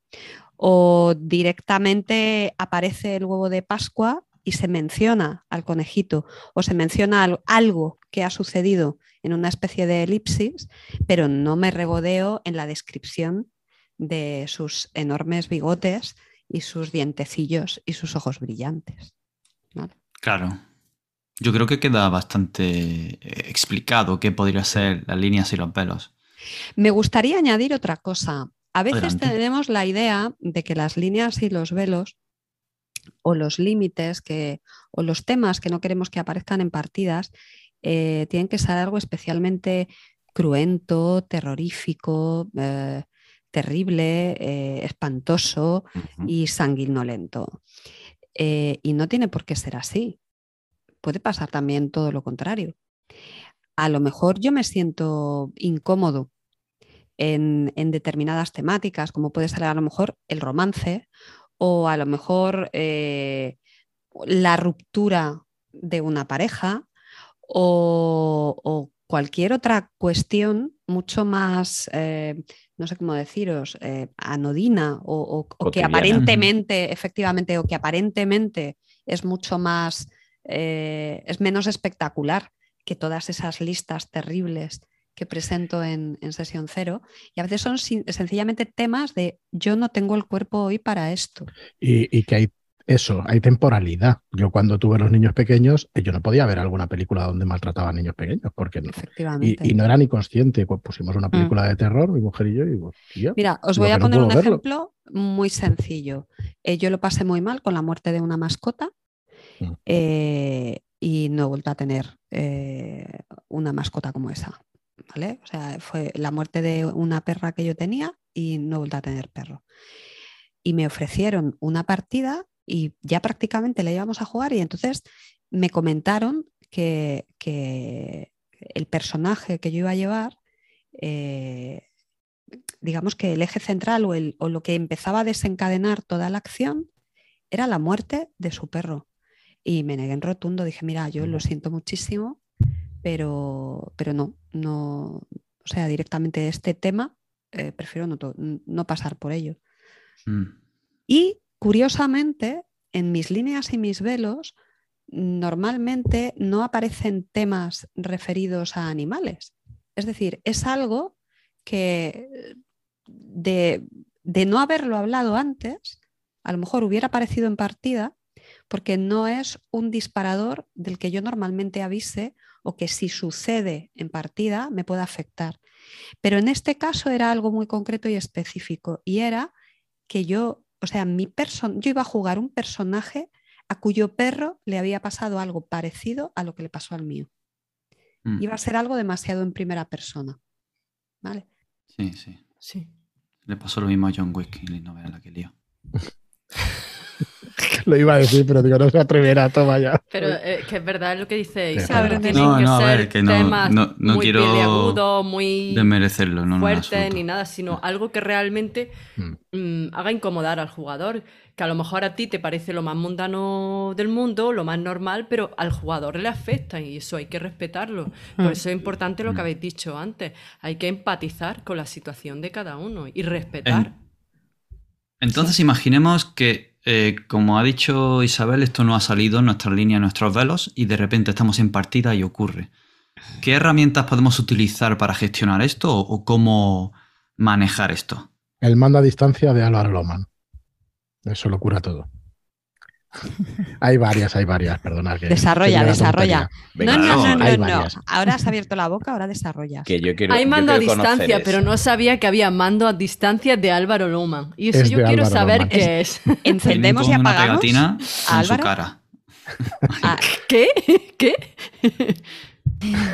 O directamente aparece el huevo de Pascua y se menciona al conejito o se menciona algo que ha sucedido en una especie de elipsis, pero no me rebodeo en la descripción de sus enormes bigotes y sus dientecillos y sus ojos brillantes. Claro. Yo creo que queda bastante eh, explicado qué podría ser las líneas y los pelos. Me gustaría añadir otra cosa. A veces tenemos la idea de que las líneas y los velos o los límites que, o los temas que no queremos que aparezcan en partidas eh, tienen que ser algo especialmente cruento, terrorífico, eh, terrible, eh, espantoso y sanguinolento. y no tiene por qué ser así. Puede pasar también todo lo contrario. A lo mejor yo me siento incómodo en, en determinadas temáticas, como puede ser a lo mejor el romance o a lo mejor la ruptura de una pareja o, cualquier otra cuestión mucho más, eh, no sé cómo deciros, eh, anodina o, que aparentemente, efectivamente, o que aparentemente es mucho más, eh, es menos espectacular que todas esas listas terribles que presento en, sesión cero y a veces son sencillamente temas de yo no tengo el cuerpo hoy para esto. Y, y, que hay eso, hay temporalidad. Yo cuando tuve los niños pequeños, eh, yo no podía ver alguna película donde maltrataban niños pequeños, porque no. Y, no era ni consciente. Pues pusimos una mm. película de terror, mi mujer y yo, y pues, Mira, os voy a poner un ejemplo muy sencillo. Eh, yo lo pasé muy mal con la muerte de una mascota mm. eh, y no he vuelto a tener una mascota como esa. ¿Vale? O sea, fue la muerte de una perra que yo tenía y no he vuelto a tener perro. Y me ofrecieron una partida y ya prácticamente la íbamos a jugar y entonces me comentaron que, el personaje que yo iba a llevar, eh, digamos que el eje central o, el, o lo que empezaba a desencadenar toda la acción era la muerte de su perro. Y me negué en rotundo, dije, mira, yo lo siento muchísimo, pero, pero no, no, o sea, directamente este tema eh, prefiero no, no, pasar por ello. Mm. Y Curiosamente, en mis líneas y mis velos, normalmente no aparecen temas referidos a animales. Es decir, es algo que de, no haberlo hablado antes, a lo mejor hubiera aparecido en partida, porque no es un disparador del que yo normalmente avise o que si sucede en partida me pueda afectar. Pero en este caso era algo muy concreto y específico y era que yo o sea, mi yo iba a jugar un personaje a cuyo perro le había pasado algo parecido a lo que le pasó al mío. Mm. Iba a ser algo demasiado en primera persona. ¿Vale? Sí, sí. Sí. Le pasó lo mismo a John Wick y no vea la que lío. lo iba a decir, pero digo, no se atreverá, toma ya. Pero eh, que es verdad lo que dice Isabel, tienen no, que no, ser a ver, que no, temas no, no muy quiero muy desmerecerlo, no, fuerte ni nada, sino algo que realmente mm. Mm, haga incomodar al jugador. Que a lo mejor a ti te parece lo más mundano del mundo, lo más normal, pero al jugador le afecta y eso hay que respetarlo. Por mm. eso es importante lo que habéis dicho antes. Hay que empatizar con la situación de cada uno y respetar. Entonces imaginemos que eh, como ha dicho Isabel, esto no ha salido en nuestra línea, en nuestros velos, y de repente estamos en partida y ocurre. ¿Qué herramientas podemos utilizar para gestionar esto o, cómo manejar esto? El mando a distancia de Álvaro Loman. Eso lo cura todo hay varias, hay varias, perdona. desarrolla, desarrolla. no, no, no, no, Ahora has abierto la boca, ahora desarrolla. hay mando a distancia, pero no sabía que había mando a distancia de Álvaro Loma. Y eso yo quiero saber qué es. Encendemos y apagamos. Una pegatina en su cara. Ah, ¿Qué? ¿Qué?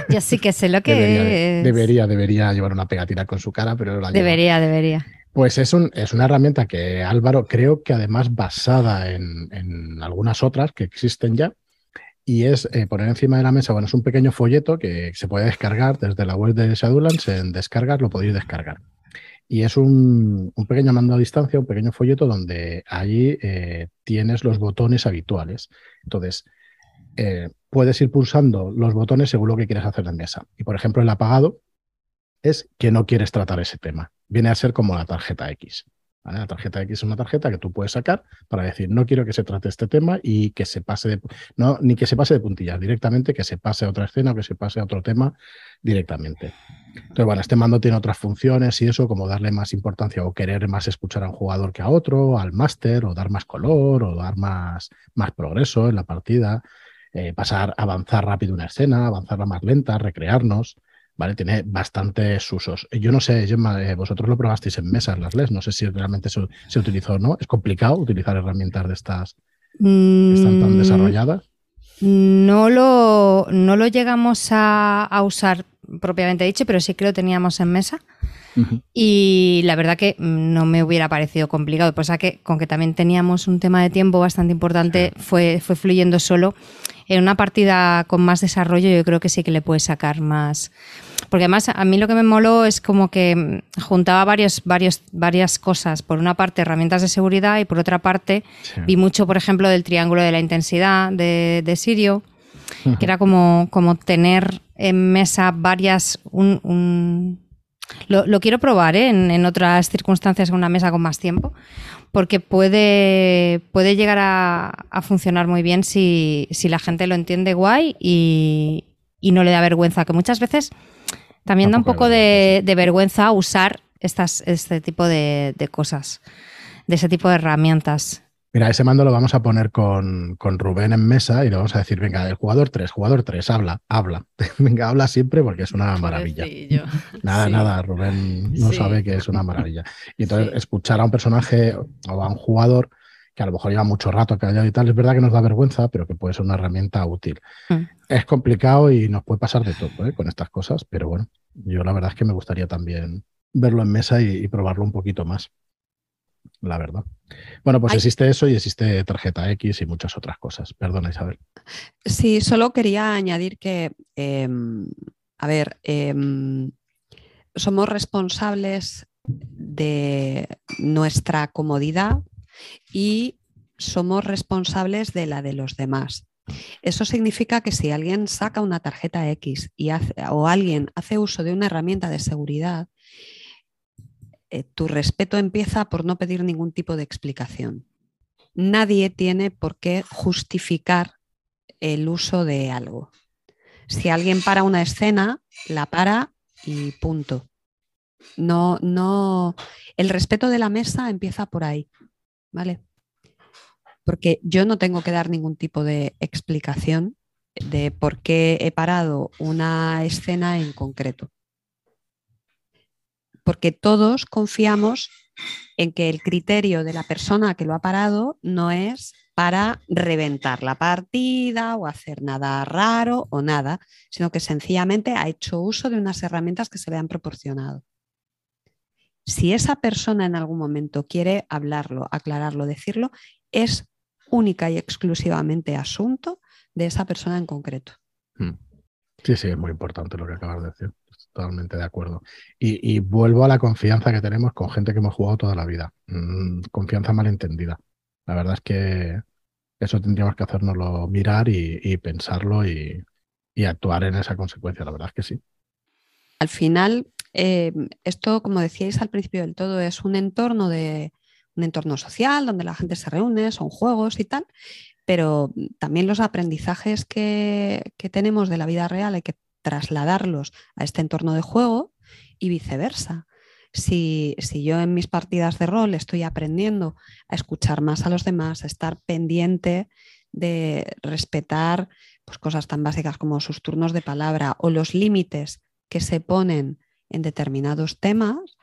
Yo sí que sé lo que debería, es. Debería, debería llevar una pegatina con su cara, pero no la Debería, debería. Pues es, un, es, una herramienta que Álvaro creo que además basada en, algunas otras que existen ya y es eh, poner encima de la mesa, bueno, es un pequeño folleto que se puede descargar desde la web de Shadowlands, en descargas lo podéis descargar. Y es un, pequeño mando a distancia, un pequeño folleto donde allí eh, tienes los botones habituales. Entonces, eh, puedes ir pulsando los botones según lo que quieres hacer en mesa. Y por ejemplo, el apagado es que no quieres tratar ese tema. Viene a ser como la tarjeta X. La tarjeta X es una tarjeta que tú puedes sacar para decir, no quiero que se trate este tema y que se pase de, no, ni que se pase de puntillas, directamente que se pase a otra escena o que se pase a otro tema directamente. Entonces, bueno, este mando tiene otras funciones y eso, como darle más importancia o querer más escuchar a un jugador que a otro, al máster, o dar más color, o dar más, más progreso en la partida, eh, pasar, avanzar rápido una escena, avanzarla más lenta, recrearnos. ¿Vale? Tiene bastantes usos. Yo no sé, eh, vosotros lo probasteis en mesas, las LES, no sé si realmente se, se, utilizó o no. ¿Es complicado utilizar herramientas de estas? ¿Están tan Mm, desarrolladas? No lo, no lo llegamos a, a usar propiamente dicho, pero sí que lo teníamos en mesa. Y la verdad que no me hubiera parecido complicado. Pues que con que también teníamos un tema de tiempo bastante importante, fue, fue fluyendo solo. En una partida con más desarrollo, yo creo que sí que le puedes sacar más. Porque además, a mí lo que me moló es como que mm, juntaba varios, varios, varias cosas. Por una parte, herramientas de seguridad, y por otra parte, Sí. vi mucho, por ejemplo, del triángulo de la intensidad de, de Sirio, que era como, como tener en mesa varias. Un, un- Lo, lo quiero probar ¿eh? en, en otras circunstancias en una mesa con más tiempo, porque puede, puede llegar a, a funcionar muy bien si, si la gente lo entiende guay y, y no le da vergüenza, que muchas veces también da un poco de, de vergüenza usar estas, este tipo de, de cosas, de ese tipo de herramientas. Mira, ese mando lo vamos a poner con, con Rubén en mesa y le vamos a decir, venga, el jugador 3, jugador 3, habla, habla. venga, habla siempre porque es una maravilla. Pobrecillo. Nada, Sí. nada, Rubén no Sí. sabe que es una maravilla. Y entonces Sí. escuchar a un personaje o a un jugador que a lo mejor lleva mucho rato callado y tal, es verdad que nos da vergüenza, pero que puede ser una herramienta útil. Mm. Es complicado y nos puede pasar de todo ¿eh? con estas cosas, pero bueno, yo la verdad es que me gustaría también verlo en mesa y, y probarlo un poquito más. La verdad. Bueno, pues Ay. existe eso y existe tarjeta X y muchas otras cosas. Perdona, Isabel. Sí, solo quería añadir que, em, a ver, em, somos responsables de nuestra comodidad y somos responsables de la de los demás. Eso significa que si alguien saca una tarjeta X y hace- o alguien hace uso de una herramienta de seguridad, eh, tu respeto empieza por no pedir ningún tipo de explicación. Nadie tiene por qué justificar el uso de algo. Si alguien para una escena, la para y punto. No, no. El respeto de la mesa empieza por ahí, ¿vale? Porque yo no tengo que dar ningún tipo de explicación de por qué he parado una escena en concreto. Porque todos confiamos en que el criterio de la persona que lo ha parado no es para reventar la partida o hacer nada raro o nada, sino que sencillamente ha hecho uso de unas herramientas que se le han proporcionado. Si esa persona en algún momento quiere hablarlo, aclararlo, decirlo, es única y exclusivamente asunto de esa persona en concreto. Sí, sí, es muy importante lo que acabas de decir. Estoy Totalmente de acuerdo. Y, y vuelvo a la confianza que tenemos con gente que hemos jugado toda la vida. Mm, confianza malentendida. La verdad es que eso tendríamos que hacérnoslo mirar y, y pensarlo y, y actuar en esa consecuencia. La verdad es que sí. Al final, eh, esto, como decíais al principio del todo, es un entorno de un entorno social donde la gente se reúne, son juegos y tal, pero también los aprendizajes que, que tenemos de la vida real hay que trasladarlos a este entorno de juego y viceversa. Si, si yo en mis partidas de rol estoy aprendiendo a escuchar más a los demás, a estar pendiente de respetar pues, cosas tan básicas como sus turnos de palabra o los límites que se ponen en determinados temas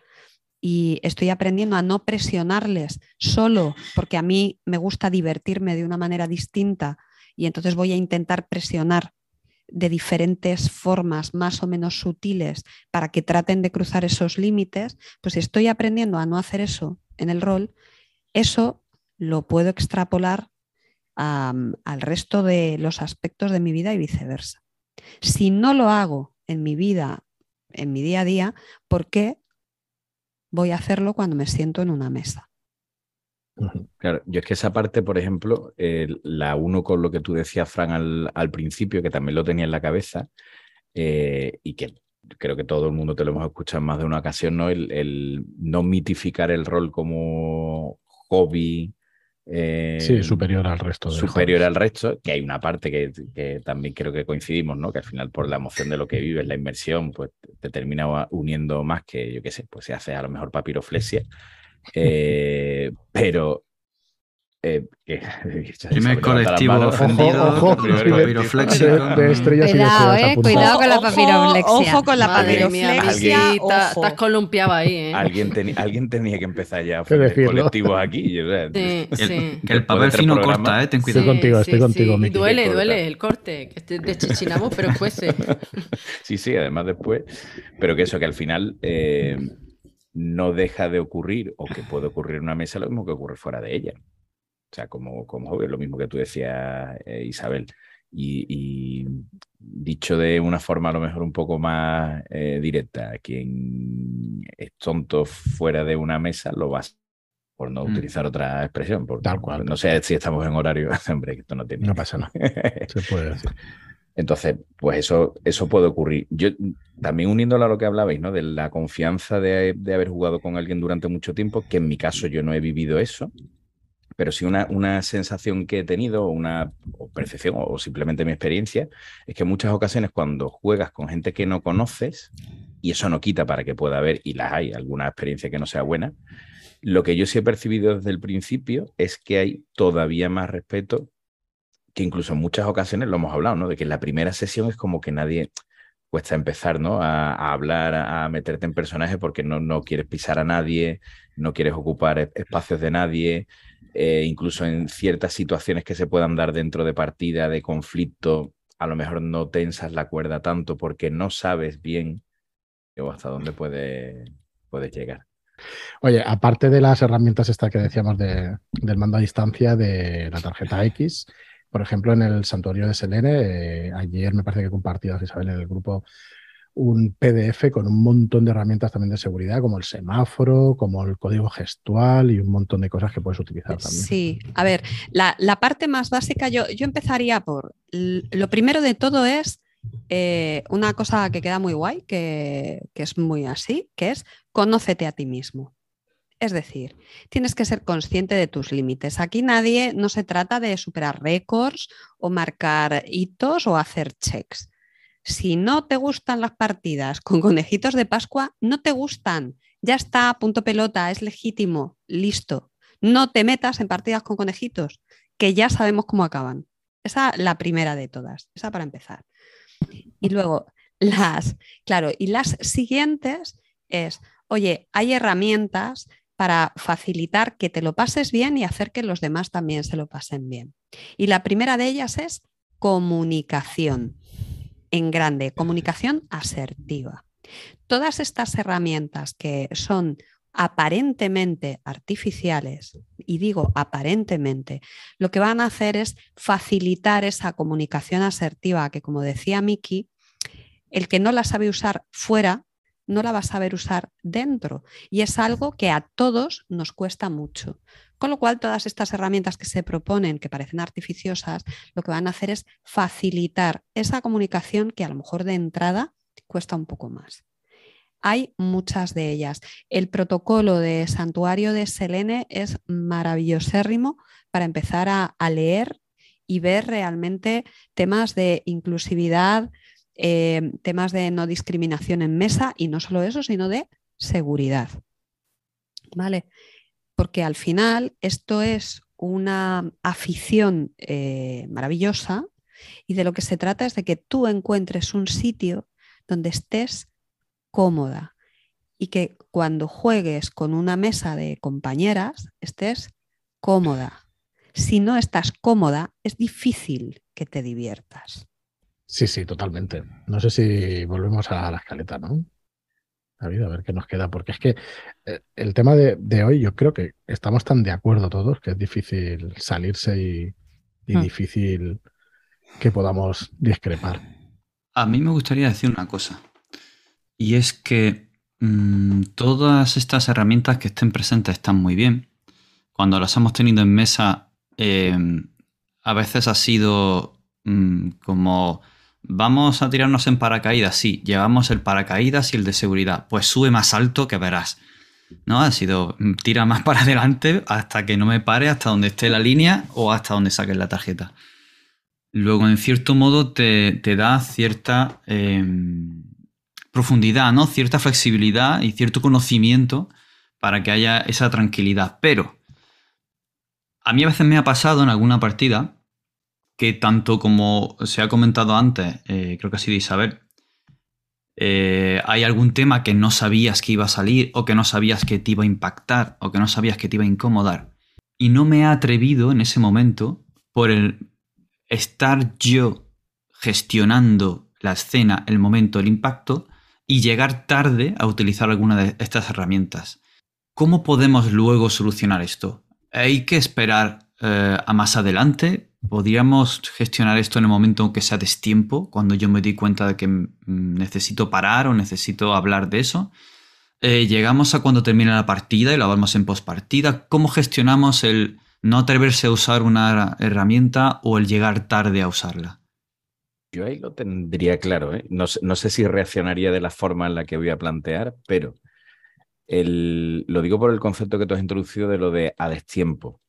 y estoy aprendiendo a no presionarles solo porque a mí me gusta divertirme de una manera distinta y entonces voy a intentar presionar de diferentes formas más o menos sutiles para que traten de cruzar esos límites, pues estoy aprendiendo a no hacer eso en el rol, eso lo puedo extrapolar al resto de los aspectos de mi vida y viceversa. Si no lo hago en mi vida, en mi día a día, ¿por qué voy a hacerlo cuando me siento en una mesa? Claro, yo es que esa parte, por ejemplo, la uno con lo que tú decías, Fran, al, principio, que también lo tenía en la cabeza, eh, y que creo que todo el mundo te lo hemos escuchado en más de una ocasión, ¿no? El no mitificar el rol como hobby. Eh, Sí, superior al resto. de superior al resto, que hay una parte que, que también creo que coincidimos, ¿no? Que al final por la emoción de lo que vives, la inmersión, pues te termina uniendo más que, yo qué sé, pues se hace a lo mejor papiroflexia. Eh, pero eh, Primer colectivo ofendido, Ojo, ojo, de- de- estrellas y de Cuidado, estrellas eh, apuntadas. cuidado con la papiroflexia. Ojo con la papiroflexia. Estás columpiado ahí, ¿eh? Alguien, teni- alguien tenía que empezar ya a colectivos aquí. o sea, Sí, El- sí. Que el papel tres fino programas- corta, ¿eh? Ten Estoy cuidado. contigo, estoy contigo, Y Miki. duele, duele el corte, que este- deschichinamos, pero fuese. Sí, sí, además después. Pero que eso, que al final eh, no deja de ocurrir, o que puede ocurrir en una mesa, lo mismo que ocurre fuera de ella. O sea, como, como lo mismo que tú decías, eh, Isabel. Y, y dicho de una forma a lo mejor un poco más eh, directa, quien es tonto fuera de una mesa lo vas por no Mm. utilizar otra expresión. Por, Tal cual. No sé si estamos en horario. Hombre, que esto no tiene. No pasa nada. Se puede decir. Entonces, pues eso, eso puede ocurrir. Yo también uniéndolo a lo que hablabais, ¿no? De la confianza de, de haber jugado con alguien durante mucho tiempo, que en mi caso yo no he vivido eso, pero sí una, una sensación que he tenido, una percepción o simplemente mi experiencia, es que en muchas ocasiones cuando juegas con gente que no conoces, y eso no quita para que pueda haber, y las hay, alguna experiencia que no sea buena, lo que yo sí he percibido desde el principio es que hay todavía más respeto que incluso en muchas ocasiones lo hemos hablado, ¿no? De que en la primera sesión es como que nadie cuesta empezar, ¿no? A, hablar, a, a meterte en personaje porque no, no quieres pisar a nadie, no quieres ocupar e- espacios de nadie, eh, incluso en ciertas situaciones que se puedan dar dentro de partida, de conflicto, a lo mejor no tensas la cuerda tanto porque no sabes bien o hasta dónde puede, puedes llegar. Oye, aparte de las herramientas estas que decíamos de- del mando a distancia de la tarjeta X, por ejemplo, en el santuario de Selene, eh, ayer me parece que compartías, Isabel, en el grupo un PDF con un montón de herramientas también de seguridad, como el semáforo, como el código gestual y un montón de cosas que puedes utilizar también. Sí, a ver, la, la parte más básica, yo, yo empezaría por, lo primero de todo es eh, una cosa que queda muy guay, que, que es muy así, que es conócete a ti mismo. Es decir, tienes que ser consciente de tus límites. Aquí nadie, no se trata de superar récords o marcar hitos o hacer checks. Si no te gustan las partidas con conejitos de Pascua, no te gustan. Ya está, punto pelota, es legítimo, listo. No te metas en partidas con conejitos, que ya sabemos cómo acaban. Esa la primera de todas, esa para empezar. Y luego las, claro, y las siguientes es, oye, hay herramientas para facilitar que te lo pases bien y hacer que los demás también se lo pasen bien. Y la primera de ellas es comunicación en grande, comunicación asertiva. Todas estas herramientas que son aparentemente artificiales, y digo aparentemente, lo que van a hacer es facilitar esa comunicación asertiva que, como decía Miki, el que no la sabe usar fuera, no la va a saber usar dentro. Y es algo que a todos nos cuesta mucho. Con lo cual, todas estas herramientas que se proponen, que parecen artificiosas, lo que van a hacer es facilitar esa comunicación que a lo mejor de entrada cuesta un poco más. Hay muchas de ellas. El protocolo de santuario de Selene es maravillosérrimo para empezar a, leer y ver realmente temas de inclusividad, eh, temas de no discriminación en mesa y no solo eso, sino de seguridad. ¿Vale? Porque al final esto es una afición eh, maravillosa y de lo que se trata es de que tú encuentres un sitio donde estés cómoda y que cuando juegues con una mesa de compañeras estés cómoda. Si no estás cómoda, es difícil que te diviertas. Sí, sí, totalmente. No sé si volvemos a la escaleta, ¿no? David, a ver qué nos queda, porque es que eh, el tema de, de hoy yo creo que estamos tan de acuerdo todos que es difícil salirse y, y Hmm. difícil que podamos discrepar. A mí me gustaría decir una cosa. Y es que mm, todas estas herramientas que estén presentes están muy bien. Cuando las hemos tenido en mesa, eh, a veces ha sido mm, como, vamos a tirarnos en paracaídas. Sí, llevamos el paracaídas y el de seguridad. Pues sube más alto que verás. ¿No? Ha sido, mm, tira más para adelante hasta que no me pare, hasta donde esté la línea o hasta donde saques la tarjeta. Luego, en cierto modo, te, te da cierta eh, profundidad, ¿no? Cierta flexibilidad y cierto conocimiento para que haya esa tranquilidad. Pero A mí a veces me ha pasado en alguna partida que tanto como se ha comentado antes, eh, creo que ha sido Isabel, eh, hay algún tema que no sabías que iba a salir o que no sabías que te iba a impactar o que no sabías que te iba a incomodar. Y no me ha atrevido en ese momento por el estar yo gestionando la escena, el momento, el impacto y llegar tarde a utilizar alguna de estas herramientas. ¿Cómo podemos luego solucionar esto? ¿Hay que esperar eh, a más adelante? ¿Podríamos gestionar esto en el momento en que sea destiempo, cuando yo me di cuenta de que mm, necesito parar o necesito hablar de eso? Eh, llegamos a cuando termina la partida y lo hablamos en postpartida. ¿Cómo gestionamos el no atreverse a usar una herramienta o el llegar tarde a usarla? Yo ahí lo tendría claro. ¿eh? No, sé si reaccionaría de la forma en la que voy a plantear, pero lo digo por el concepto que tú has introducido de lo de a destiempo.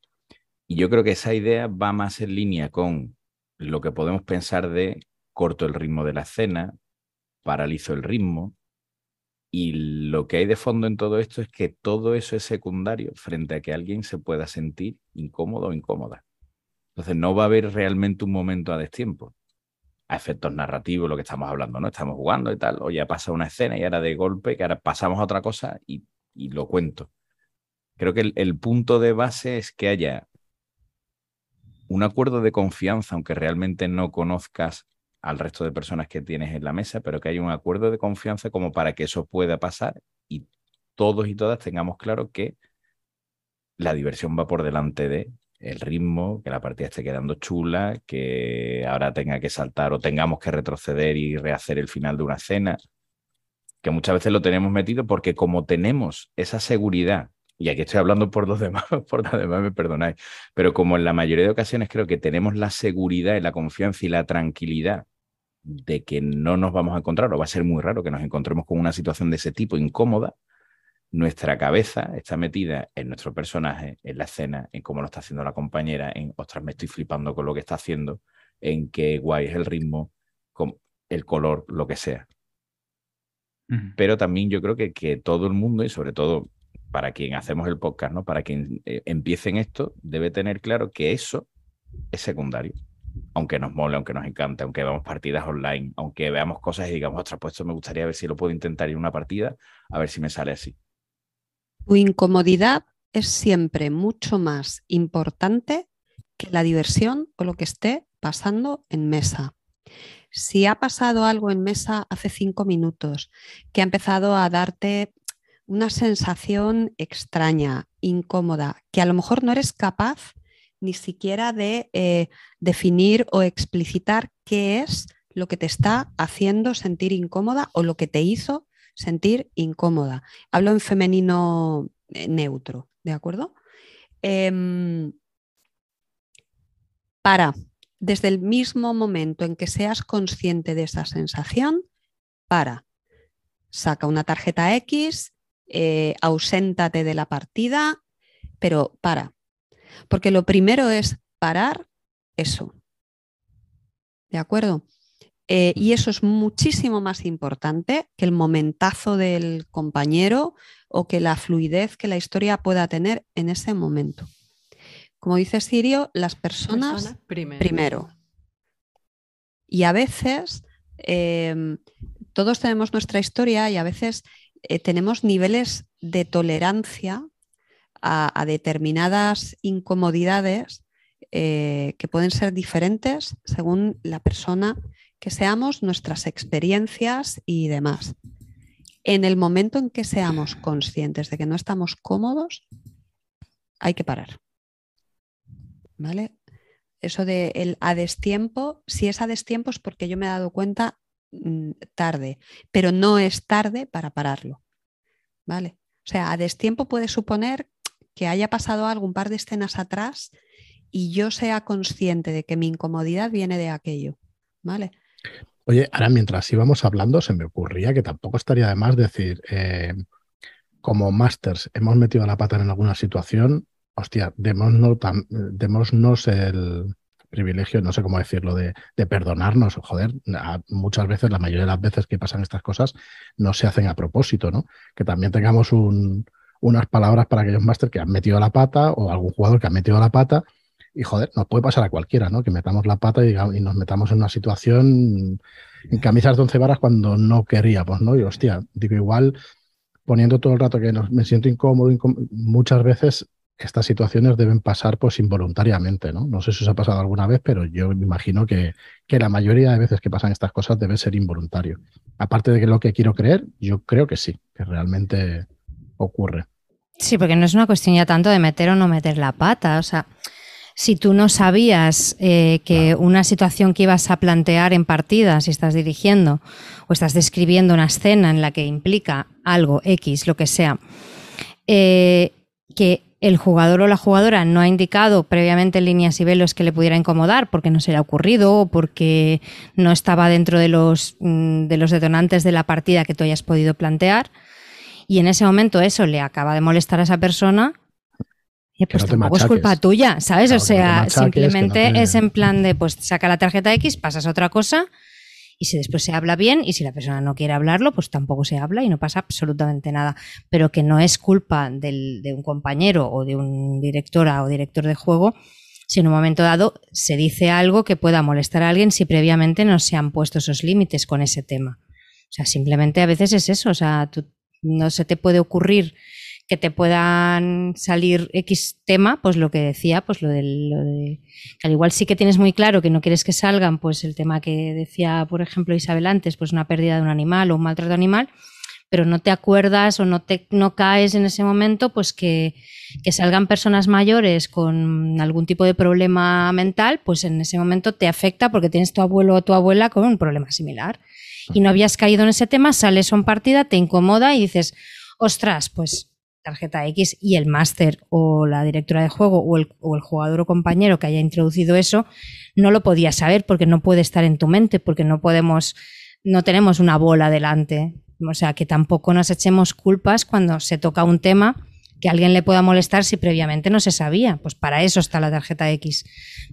Y yo creo que esa idea va más en línea con lo que podemos pensar de corto el ritmo de la escena, paralizo el ritmo. Y lo que hay de fondo en todo esto es que todo eso es secundario frente a que alguien se pueda sentir incómodo o incómoda. Entonces no va a haber realmente un momento a destiempo. A efectos narrativos, lo que estamos hablando, ¿no? Estamos jugando y tal, o ya pasa una escena y ahora de golpe, que ahora pasamos a otra cosa y, lo cuento. Creo que el punto de base es que haya un acuerdo de confianza, aunque realmente no conozcas al resto de personas que tienes en la mesa, pero que hay un acuerdo de confianza como para que eso pueda pasar y todos y todas tengamos claro que la diversión va por delante de el ritmo, que la partida esté quedando chula, que ahora tenga que saltar o tengamos que retroceder y rehacer el final de una escena, que muchas veces lo tenemos metido porque como tenemos esa seguridad y aquí estoy hablando por los demás, por los demás me perdonáis, pero como en la mayoría de ocasiones creo que tenemos la seguridad y la confianza y la tranquilidad de que no nos vamos a encontrar, o va a ser muy raro que nos encontremos con una situación de ese tipo incómoda, nuestra cabeza está metida en nuestro personaje, en la escena, en cómo lo está haciendo la compañera, en, ostras, me estoy flipando con lo que está haciendo, en qué guay es el ritmo, con el color, lo que sea. Pero también yo creo que, que todo el mundo, y sobre todo para quien hacemos el podcast, ¿no? Para quien eh, empiece en esto, debe tener claro que eso es secundario. Aunque nos mole, aunque nos encante, aunque veamos partidas online, aunque veamos cosas y digamos, ostras, pues esto me gustaría ver si lo puedo intentar en una partida, a ver si me sale así. Tu incomodidad es siempre mucho más importante que la diversión o lo que esté pasando en mesa. Si ha pasado algo en mesa hace cinco minutos, que ha empezado a darte una sensación extraña, incómoda, que a lo mejor no eres capaz ni siquiera de eh, definir o explicitar qué es lo que te está haciendo sentir incómoda o lo que te hizo sentir incómoda. Hablo en femenino eh, neutro, ¿de acuerdo? Em, para, desde el mismo momento en que seas consciente de esa sensación, para, saca una tarjeta X, eh, auséntate de la partida, pero para. Porque lo primero es parar eso. ¿De acuerdo? Eh, y eso es muchísimo más importante que el momentazo del compañero o que la fluidez que la historia pueda tener en ese momento. Como dice Sirio, las personas primero. Y a veces em, todos tenemos nuestra historia y a veces eh, tenemos niveles de tolerancia a, determinadas incomodidades eh, que pueden ser diferentes según la persona que seamos, nuestras experiencias y demás. En el momento en que seamos conscientes de que no estamos cómodos, hay que parar. ¿Vale? Eso de el a destiempo, si es a destiempo es porque yo me he dado cuenta tarde, pero no es tarde para pararlo. ¿Vale? O sea, a destiempo puede suponer que haya pasado algo un par de escenas atrás y yo sea consciente de que mi incomodidad viene de aquello. ¿Vale? Oye, ahora mientras íbamos hablando, se me ocurría que tampoco estaría de más decir, eh, como masters hemos metido la pata en alguna situación, hostia, démonos el, privilegio, no sé cómo decirlo, de, perdonarnos. Joder, muchas veces, la mayoría de las veces que pasan estas cosas, no se hacen a propósito, ¿no? Que también tengamos un, unas palabras para aquellos máster que han metido la pata o algún jugador que ha metido la pata. Y joder, nos puede pasar a cualquiera, ¿no? Que metamos la pata y, y nos metamos en una situación en camisas de once varas cuando no queríamos, ¿no? Y hostia, digo, igual poniendo todo el rato que me siento incómodo, muchas veces estas situaciones deben pasar pues involuntariamente, ¿no? No sé si os ha pasado alguna vez, pero yo me imagino que, que, la mayoría de veces que pasan estas cosas debe ser involuntario. Aparte de que lo que quiero creer, yo creo que sí, que realmente ocurre. Sí, porque no es una cuestión ya tanto de meter o no meter la pata, o sea, si tú no sabías eh, que una situación que ibas a plantear en partida, si estás dirigiendo o estás describiendo una escena en la que implica algo, X, lo que sea, eh, que el jugador o la jugadora no ha indicado previamente en líneas y velos que le pudiera incomodar porque no se le ha ocurrido o porque no estaba dentro de los, mm, de los detonantes de la partida que tú hayas podido plantear, y en ese momento eso le acaba de molestar a esa persona, pues tampoco es culpa tuya, ¿sabes? o sea, simplemente es en plan de, pues saca la tarjeta X, pasas a otra cosa y si después se habla bien y si la persona no quiere hablarlo, pues tampoco se habla y no pasa absolutamente nada. Pero que no es culpa del, de un compañero o de un directora o director de juego si en un momento dado se dice algo que pueda molestar a alguien si previamente no se han puesto esos límites con ese tema. O sea, simplemente a veces es eso, o sea, no se te puede ocurrir que te puedan salir X tema, pues lo que decía, pues lo, de, que al igual sí que tienes muy claro que no quieres que salgan, pues el tema que decía, por ejemplo, Isabel antes, pues una pérdida de un animal o un maltrato animal, pero no te acuerdas o no te no caes en ese momento, pues que, que salgan personas mayores con algún tipo de problema mental, pues en ese momento te afecta porque tienes tu abuelo o tu abuela con un problema similar. Y no habías caído en ese tema, sales a partida, te incomoda y dices, ostras, pues tarjeta X y el máster o la directora de juego o el, jugador o compañero que haya introducido eso no lo podía saber porque no puede estar en tu mente, porque no podemos, no tenemos una bola delante. O sea, que tampoco nos echemos culpas cuando se toca un tema que alguien le pueda molestar si previamente no se sabía. Pues para eso está la tarjeta X.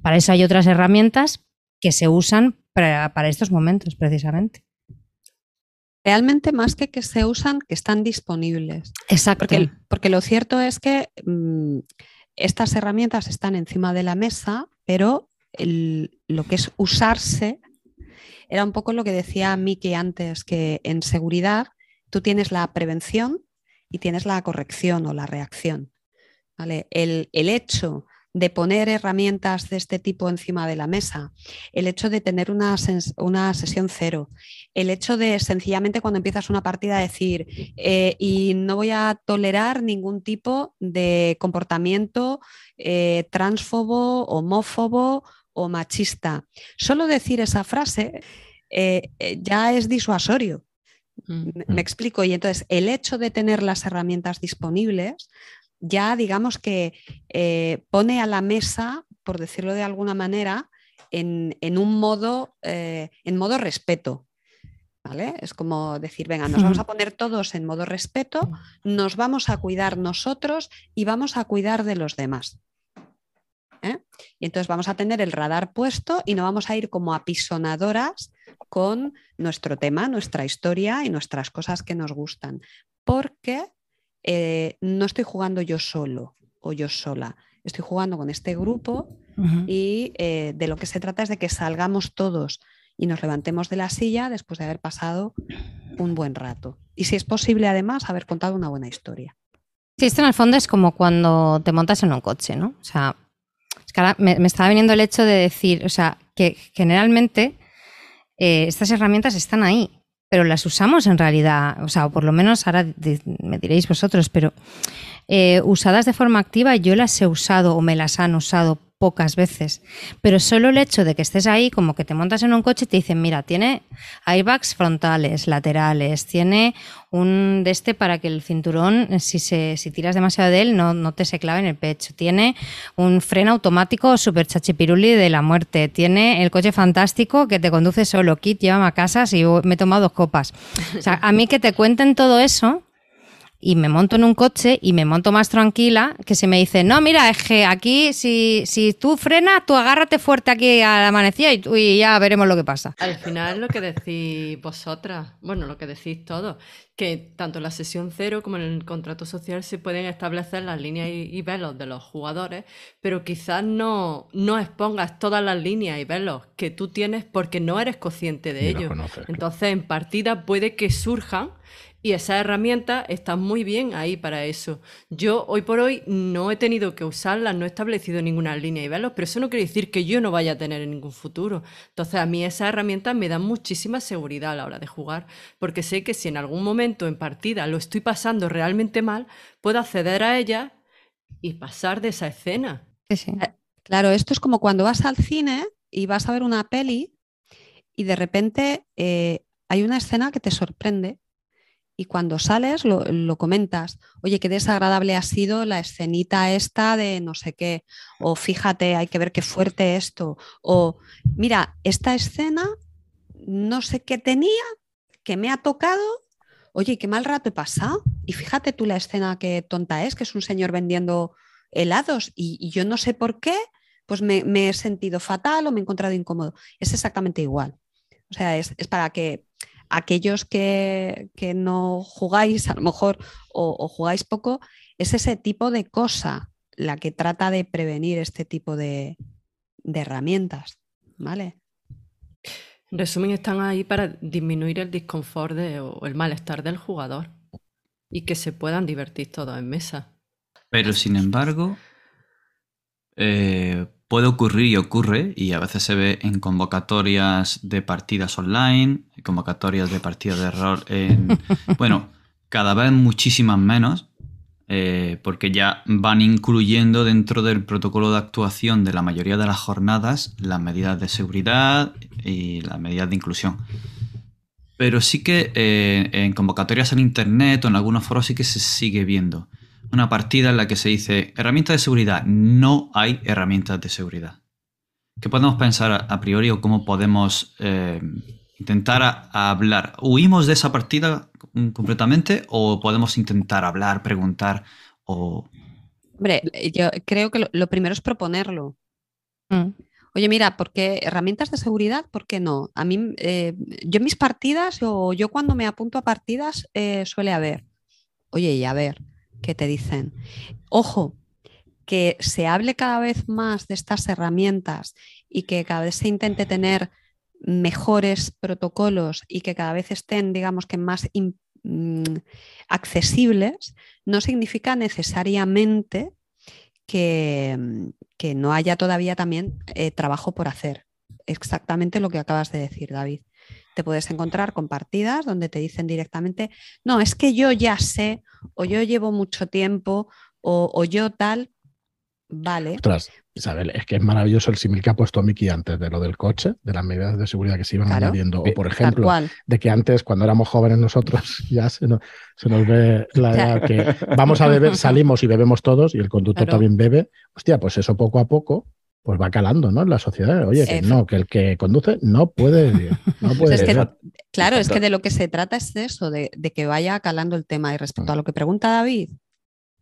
Para eso hay otras herramientas que se usan para estos momentos, precisamente realmente más que que se usan, que están disponibles. Exacto. Porque, lo cierto es que mm, estas herramientas están encima de la mesa, pero lo que es usarse era un poco lo que decía Miki antes, que en seguridad tú tienes la prevención y tienes la corrección o la reacción. ¿vale? El, el hecho de poner herramientas de este tipo encima de la mesa, el hecho de tener una, una sesión cero, el hecho de sencillamente cuando empiezas una partida decir, eh, y no voy a tolerar ningún tipo de comportamiento eh, transfobo, homófobo o machista. Solo decir esa frase eh, ya es disuasorio. Mm. Me explico. Y entonces el hecho de tener las herramientas disponibles ya digamos que eh, pone a la mesa, por decirlo de alguna manera, en, un modo, eh, en modo respeto. ¿Vale? Es como decir, venga, nos vamos a poner todos en modo respeto, nos vamos a cuidar nosotros y vamos a cuidar de los demás. ¿eh? Y entonces vamos a tener el radar puesto y no vamos a ir como apisonadoras con nuestro tema, nuestra historia y nuestras cosas que nos gustan. Porque eh, no estoy jugando yo solo o yo sola, estoy jugando con este grupo y eh, de lo que se trata es de que salgamos todos y nos levantemos de la silla después de haber pasado un buen rato. Y si es posible, además, haber contado una buena historia. Sí, esto en el fondo es como cuando te montas en un coche, ¿no? O sea, es que ahora me, estaba viniendo el hecho de decir, o sea, que generalmente eh, estas herramientas están ahí pero las usamos en realidad, o sea, o por lo menos ahora me diréis vosotros, pero eh, usadas de forma activa yo las he usado o me las han usado pocas veces, pero solo el hecho de que estés ahí, como que te montas en un coche y te dicen, mira, tiene airbags frontales, laterales, tiene un de este para que el cinturón, si, se, tiras demasiado de él, no, no te se clave en el pecho, tiene un freno automático super chachipiruli de la muerte, tiene el coche fantástico que te conduce solo, kit, llévame a casa si me he tomado dos copas. O sea, a mí que te cuenten todo eso y me monto en un coche y me monto más tranquila que si me dice, no, mira, es que aquí si, si tú frenas, tú agárrate fuerte aquí al amanecida y, tú- y ya veremos lo que pasa. Al final lo que decís vosotras, bueno, lo que decís todos, que tanto en la sesión cero como en el contrato social se pueden establecer las líneas y, y velos de los jugadores, pero quizás no, no expongas todas las líneas y velos que tú tienes porque no eres consciente de ello. Entonces en partida puede que surjan y esas herramientas están muy bien ahí para eso. Yo hoy por hoy no he tenido que usarlas, no he establecido ninguna línea y velos, pero eso no quiere decir que yo no vaya a tener en ningún futuro. Entonces a mí esas herramientas me dan muchísima seguridad a la hora de jugar, porque sé que si en algún momento en partida lo estoy pasando realmente mal, puedo acceder a ellas y pasar de esa escena. Sí, sí. Claro, esto es como cuando vas al cine y vas a ver una peli y de repente eh, hay una escena que te sorprende y cuando sales lo, lo comentas, oye, qué desagradable ha sido la escenita esta de no sé qué, o fíjate, hay que ver qué fuerte esto, o mira, esta escena no sé qué tenía, que me ha tocado, oye, qué mal rato he pasado, y fíjate tú la escena que tonta es, que es un señor vendiendo helados y, yo no sé por qué, pues me, me he sentido fatal o me he encontrado incómodo. Es exactamente igual. O sea, es, es para que aquellos que, que no jugáis a lo mejor o, o jugáis poco, es ese tipo de cosa la que trata de prevenir este tipo de, de herramientas. ¿Vale? En resumen, están ahí para disminuir el disconfort de- o el malestar del jugador y que se puedan divertir todos en mesa. Pero sin embargo, eh, puede ocurrir y ocurre, y a veces se ve en convocatorias de partidas online, convocatorias de partidas de en... bueno, cada vez muchísimas menos, eh, porque ya van incluyendo dentro del protocolo de actuación de la mayoría de las jornadas las medidas de seguridad y las medidas de inclusión. Pero sí que eh, en convocatorias en internet o en algunos foros sí que se sigue viendo una partida en la que se dice herramientas de seguridad. No hay herramientas de seguridad. ¿Qué podemos pensar a, priori o cómo podemos eh, intentar a- a hablar? ¿Huimos de esa partida completamente o podemos intentar hablar, preguntar o... Hombre, yo creo que lo, lo primero es proponerlo. Mm. Oye, mira, ¿por qué herramientas de seguridad? ¿Por qué no? A mí, eh, yo en mis partidas o yo cuando me apunto a partidas eh, suele haber. Oye, y a ver, ¿qué te dicen? Ojo, que se hable cada vez más de estas herramientas y que cada vez se intente tener mejores protocolos y que cada vez estén, digamos que más mm, accesibles, no significa necesariamente que, que no haya todavía también eh, trabajo por hacer. Exactamente lo que acabas de decir, David. Te puedes encontrar con partidas donde te dicen directamente, no, es que yo ya sé, o yo llevo mucho tiempo, o, o yo tal. Vale, Ostras, Isabel, es que es maravilloso el símil que ha puesto Miki antes de lo del coche, de las medidas de seguridad que se iban Claro. añadiendo. O, por ejemplo, de que antes, cuando éramos jóvenes nosotros, ya se nos, se nos ve la edad que vamos a beber, salimos y bebemos todos y el conductor Claro. también bebe. Hostia, pues eso poco a poco pues va calando, ¿no? En la sociedad. Oye, que no, que el que conduce no puede, no puede Es que- beber. Claro, es que de lo que se trata es de eso, de, de que vaya calando el tema. Y respecto a lo que pregunta David,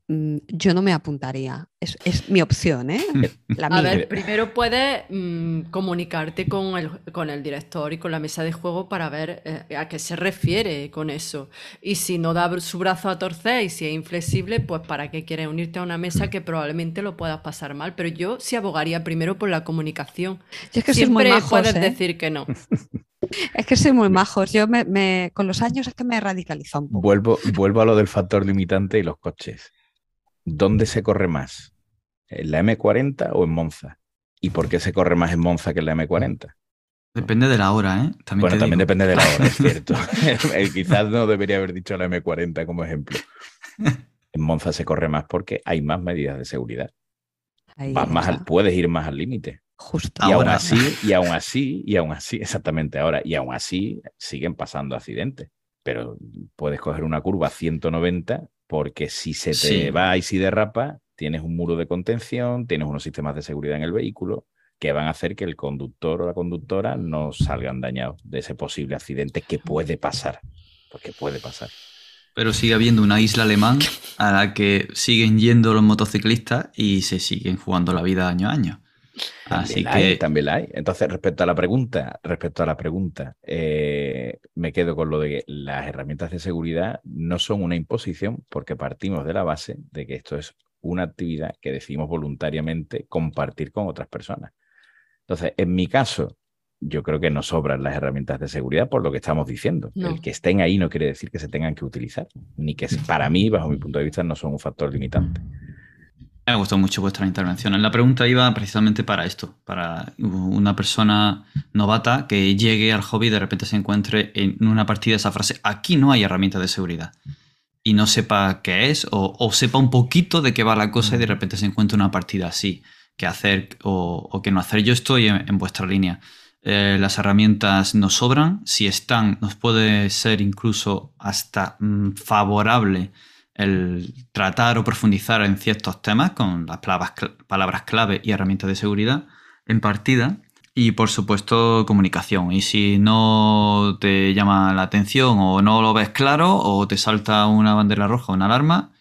yo no me apuntaría. Es, es mi opción, ¿eh? La A ver, primero puedes mm, comunicarte con el, con el director y con la mesa de juego para ver eh, a qué se refiere con eso. Y si no da su brazo a torcer y si es inflexible, pues para qué quieres unirte a una mesa que probablemente lo puedas pasar mal. Pero yo sí abogaría primero por la comunicación. Yo es que sois muy Siempre majos, puedes ¿eh? decir que no. Es que soy muy majos. Yo me, me- con los años es que me he radicalizado un poco. Vuelvo, vuelvo a lo del factor limitante y los coches. ¿Dónde se corre más? ¿En la M40 o en Monza? ¿Y por qué se corre más en Monza que en la M40? Depende de la hora, ¿eh? También Bueno, te también digo. depende de la hora, es cierto. Eh, Quizás no debería haber dicho la M40 como ejemplo. En Monza se corre más porque hay más medidas de seguridad. Ahí Vas más al- puedes ir más al límite. Justo. Y aún Ahora. así, y aún así, y aún así, exactamente ahora, y aún así siguen pasando accidentes. Pero puedes coger una curva a 190 porque si se te Sí. va y si derrapa, tienes un muro de contención, tienes unos sistemas de seguridad en el vehículo que van a hacer que el conductor o la conductora no salgan dañados de ese posible accidente que puede pasar. Porque puede pasar. Pero sigue habiendo una isla alemán a la que siguen yendo los motociclistas y se siguen jugando la vida año a año. Así que también la hay. Entonces, respecto a la pregunta, respecto a la pregunta, eh, me quedo con lo de que las herramientas de seguridad no son una imposición, porque partimos de la base de que esto es una actividad que decidimos voluntariamente compartir con otras personas. Entonces, en mi caso, yo creo que no sobran las herramientas de seguridad por lo que estamos diciendo. El que estén ahí no quiere decir que se tengan que utilizar, ni que para mí, bajo mi punto de vista, no son un factor limitante. Me gustó mucho vuestra intervención. La pregunta iba precisamente para esto, para una persona novata que llegue al hobby y de repente se encuentre en una partida esa frase, aquí no hay herramienta de seguridad, y no sepa qué es, o, sepa un poquito de qué va la cosa y de repente se encuentre una partida así, qué hacer o, qué no hacer. Yo estoy en, vuestra línea. Eh, las herramientas nos sobran, si están, nos puede ser incluso hasta mm, favorable el tratar o profundizar en ciertos temas con las palabras, clave y herramientas de seguridad en partida. Y por supuesto comunicación. Y si no te llama la atención o no lo ves claro o te salta una bandera roja o una alarma,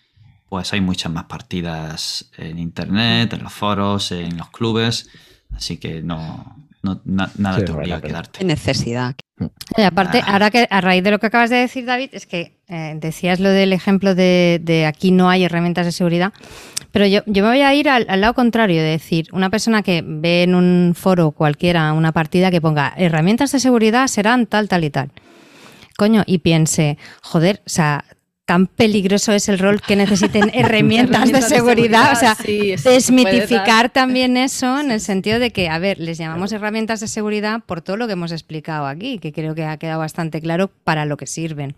pues hay muchas más partidas en internet, en los foros, en los clubes. Así que no, nada te obliga a quedarte. Necesidad. Y aparte, ah. ahora que a raíz de lo que acabas de decir, David, es que eh, decías lo del ejemplo de, aquí no hay herramientas de seguridad, pero yo, yo me voy a ir al, lado contrario, de decir, una persona que ve en un foro cualquiera una partida que ponga herramientas de seguridad serán tal, tal y tal. Coño, y piense, joder, o sea, tan peligroso es el rol que necesiten herramientas de seguridad. o sea, desmitificar también eso en el sentido de que, a ver, les llamamos herramientas de seguridad por todo lo que hemos explicado aquí, que creo que ha quedado bastante claro para lo que sirven.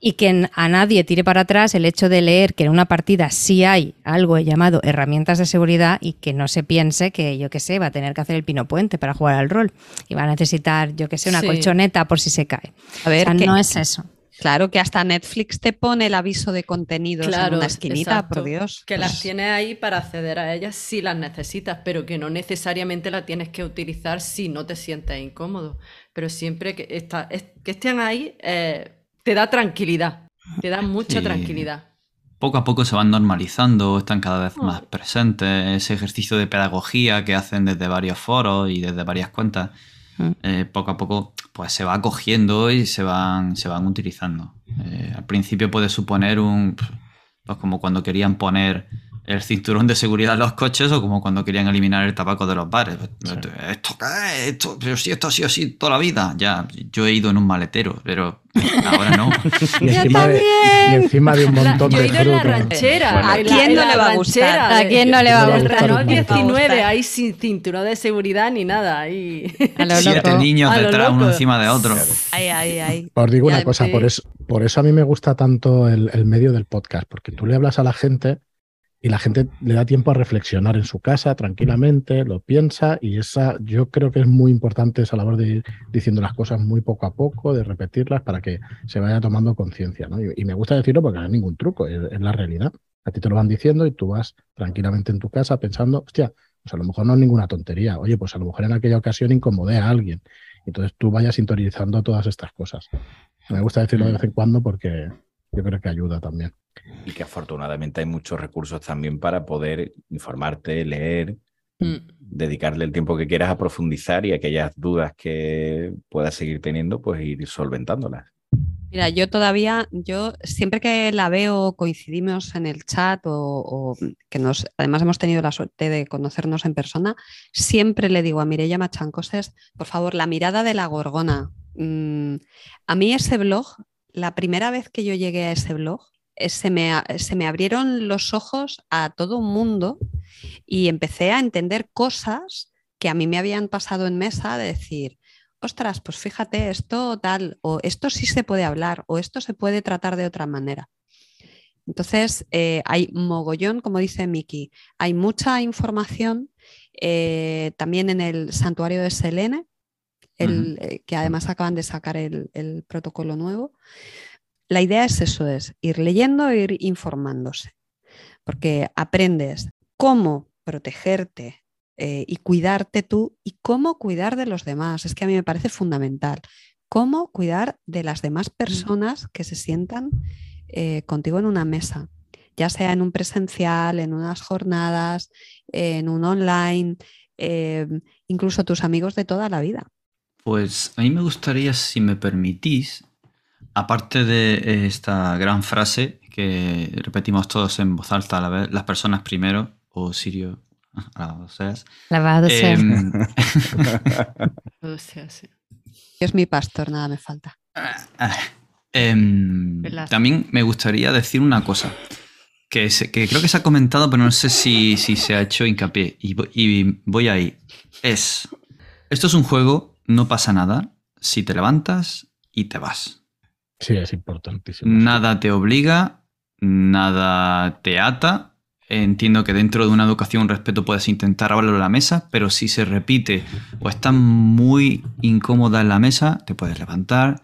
Y que a nadie tire para atrás el hecho de leer que en una partida sí hay algo llamado herramientas de seguridad y que no se piense que, yo qué sé, va a tener que hacer el pino puente para jugar al rol y va a necesitar, yo qué sé, una colchoneta por si se cae. A ver, o sea, no es eso. Claro que hasta Netflix te pone el aviso de contenidos en una esquinita, por Dios. Que las tienes ahí para acceder a ellas si las necesitas, pero que no necesariamente las tienes que utilizar si no te sientes incómodo. Pero siempre que, está, que estén ahí eh, te da tranquilidad, te da mucha tranquilidad. Poco a poco se van normalizando, están cada vez más presentes, ese ejercicio de pedagogía que hacen desde varios foros y desde varias cuentas eh, poco a poco pues se va cogiendo y se van, se van utilizando. Eh, al principio puede suponer un... Pues como cuando querían poner el cinturón de seguridad en los coches o como cuando querían eliminar el tabaco de los bares. ¿Esto qué Esto, pero si esto ha sido así toda la vida. Ya, yo he ido en un maletero, pero ahora no. y, encima de, y, encima de, un montón yo de he ido en la ranchera. ¿A quién no le va a gustar? ¿A quién no le va a gustar? No 19, ahí sin cinturón de seguridad ni nada. Ahí. Siete niños detrás, uno encima de otro. Ay, ay, ay. Os digo una cosa, por eso, por eso a mí me gusta tanto el, el medio del podcast, porque tú le hablas a la gente y la gente le da tiempo a reflexionar en su casa tranquilamente, lo piensa y esa yo creo que es muy importante esa labor de ir diciendo las cosas muy poco a poco, de repetirlas para que se vaya tomando conciencia. ¿no? Y, me gusta decirlo porque no hay ningún truco, es, la realidad. A ti te lo van diciendo y tú vas tranquilamente en tu casa pensando, hostia, pues a lo mejor no es ninguna tontería. Oye, pues a lo mejor en aquella ocasión incomodé a alguien. Entonces tú vayas sintonizando todas estas cosas. Me gusta decirlo de vez en cuando porque yo creo que ayuda también. Y que afortunadamente hay muchos recursos también para poder informarte, leer, mm. dedicarle el tiempo que quieras a profundizar y aquellas dudas que puedas seguir teniendo, pues ir solventándolas. Mira, yo todavía, yo siempre que la veo, coincidimos en el chat o, que nos, además hemos tenido la suerte de conocernos en persona, siempre le digo a Mireya Machancoses, por favor, la mirada de la gorgona. Mm, a mí ese blog, la primera vez que yo llegué a ese blog, eh, se me, se me abrieron los ojos a todo un mundo y empecé a entender cosas que a mí me habían pasado en mesa de decir, ostras, pues fíjate, esto tal, o esto sí se puede hablar, o esto se puede tratar de otra manera. Entonces, eh, hay mogollón, como dice Miki, hay mucha información eh, también en el santuario de Selene, el, que además acaban de sacar el, el protocolo nuevo la idea es eso, es ir leyendo e ir informándose, porque aprendes cómo protegerte eh, y cuidarte tú y cómo cuidar de los demás. Es que a mí me parece fundamental. Cómo cuidar de las demás personas que se sientan eh, contigo en una mesa, ya sea en un presencial, en unas jornadas, en un online, eh, incluso tus amigos de toda la vida. Pues a mí me gustaría, si me permitís, aparte de esta gran frase que repetimos todos en voz alta a la vez, las personas primero, o Sirio, alabado seas. Lavado sea. em, O sea, sí. Es mi pastor, nada me falta. em, también me gustaría decir una cosa. Que, se- que creo que se ha comentado, pero no sé si, si se ha hecho hincapié. Y voy ahí. Es. Esto es un juego, no pasa nada si te levantas y te vas. Sí, es importantísimo. Nada te obliga, nada te ata. Entiendo que dentro de una educación, un respeto, puedes intentar hablarlo en la mesa, pero si se repite o estás muy incómoda en la mesa, te puedes levantar,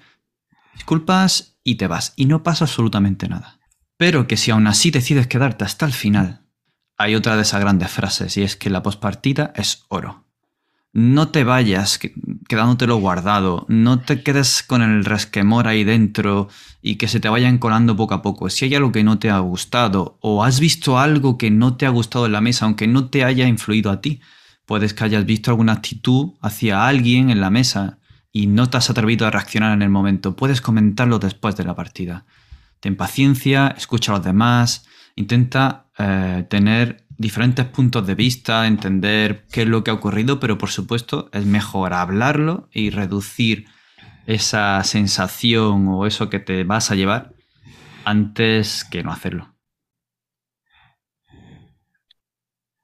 disculpas y te vas. Y no pasa absolutamente nada. Pero que si aún así decides quedarte hasta el final, hay otra de esas grandes frases y es que la postpartida es oro. No te vayas que- quedándotelo guardado, no te quedes con el resquemor ahí dentro y que se te vayan colando poco a poco. Si hay algo que no te ha gustado o has visto algo que no te ha gustado en la mesa, aunque no te haya influido a ti, puedes que hayas visto alguna actitud hacia alguien en la mesa y no te has atrevido a reaccionar en el momento. Puedes comentarlo después de la partida. Ten paciencia, escucha a los demás, intenta eh, tener diferentes puntos de vista, entender qué es lo que ha ocurrido, pero por supuesto es mejor hablarlo y reducir esa sensación o eso que te vas a llevar antes que no hacerlo.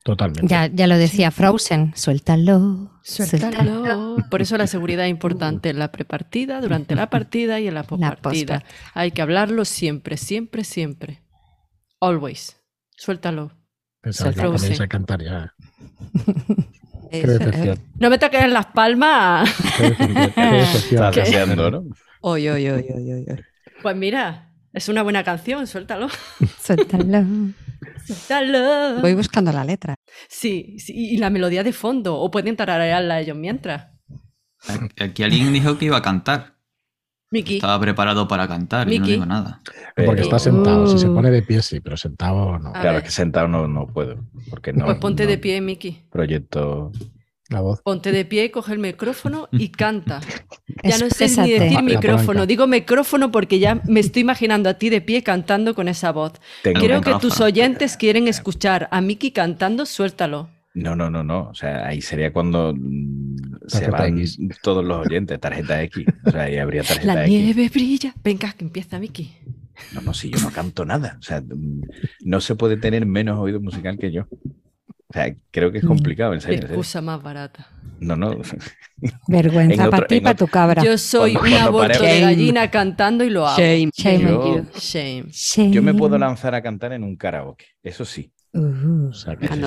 Totalmente. Ya, ya lo decía Frozen, suéltalo. Suéltalo. Por eso la seguridad es importante en la prepartida, durante la partida y en la postpartida. postpartida. Hay que hablarlo siempre, siempre, siempre. Always. Suéltalo. Pensaba que ponéis a cantar ya. Qué decepción. No me toques en las palmas. Qué decepción. Qué decepción. Estás deseando, ¿no? Oy, oy, oy, oy, oy, oy. Pues mira, es una buena canción, suéltalo. Suéltalo. Suéltalo. Voy buscando la letra. Sí, sí, y la melodía de fondo. O pueden tararearla ellos mientras. Aquí alguien dijo que iba a cantar. Miki. Estaba preparado para cantar y no digo nada. Porque Eh, está sentado. Si se Uh. pone de pie, sí, pero sentado no. A Claro, ver. es que sentado no, no puedo. Porque no. pues ponte no de pie, Miki. Proyecto. La voz. Ponte de pie, coge el micrófono y canta. Ya no sé ni decir micrófono, digo micrófono porque ya me estoy imaginando a ti de pie cantando con esa voz. Tengo- Creo que tus oyentes quieren escuchar a Miki cantando, suéltalo. No, no, no, no. O sea, ahí sería cuando mm, se van X. todos los oyentes, tarjeta X. O sea, ahí habría tarjeta La X. nieve brilla. Venga, que empieza Miki. No, no, si yo no canto nada. O sea, mm, no se puede tener menos oído musical que yo. O sea, creo que es complicado, en serio. en serio. excusa más barata. No, no. Vergüenza para ti para tu cabra. Yo soy Cuando- un cuando aborto pare- de gallina cantando y lo hago. Shame. Shame Yo-. Shame. Shame. Yo me puedo lanzar a cantar en un karaoke. Eso sí. Uh. O sea, que- Eso sí.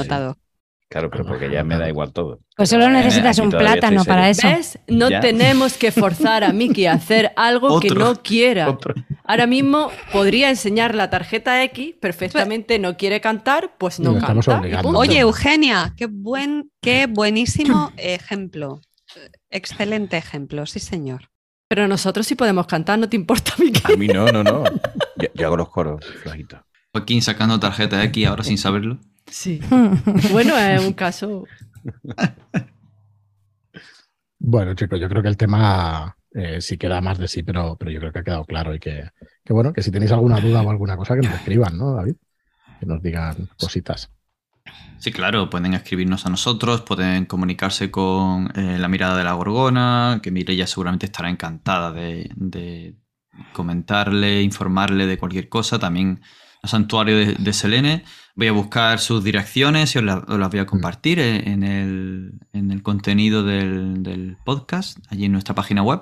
Claro, pero porque ya me da igual todo. Pues solo necesitas un plátano para eso. ¿Ves? No Ya. tenemos que forzar a Miki a hacer algo que no quiera. Otro. Ahora mismo podría enseñar la tarjeta X perfectamente, no quiere cantar, pues no canta. Oye, Eugenia, qué buen, qué buenísimo ejemplo. Excelente ejemplo, sí, señor. Pero nosotros sí podemos cantar, ¿no te importa, Miki? A mí no, no, no. Yo, yo hago los coros flojitos. Joaquín sacando tarjeta X ahora sin saberlo. Sí. Bueno, es un caso. Bueno, chicos, yo creo que el tema eh, sí queda más de sí, pero, pero yo creo que ha quedado claro y que, que, bueno, que si tenéis alguna duda o alguna cosa, que nos escriban, ¿no, David? Que nos digan cositas. Sí, claro, pueden escribirnos a nosotros, pueden comunicarse con eh, la mirada de la gorgona, que Mireia seguramente estará encantada de, de comentarle, informarle de cualquier cosa. También al santuario de, de Selene. Voy a buscar sus direcciones y os, la- os las voy a compartir en el, en el contenido del, del podcast, allí en nuestra página web.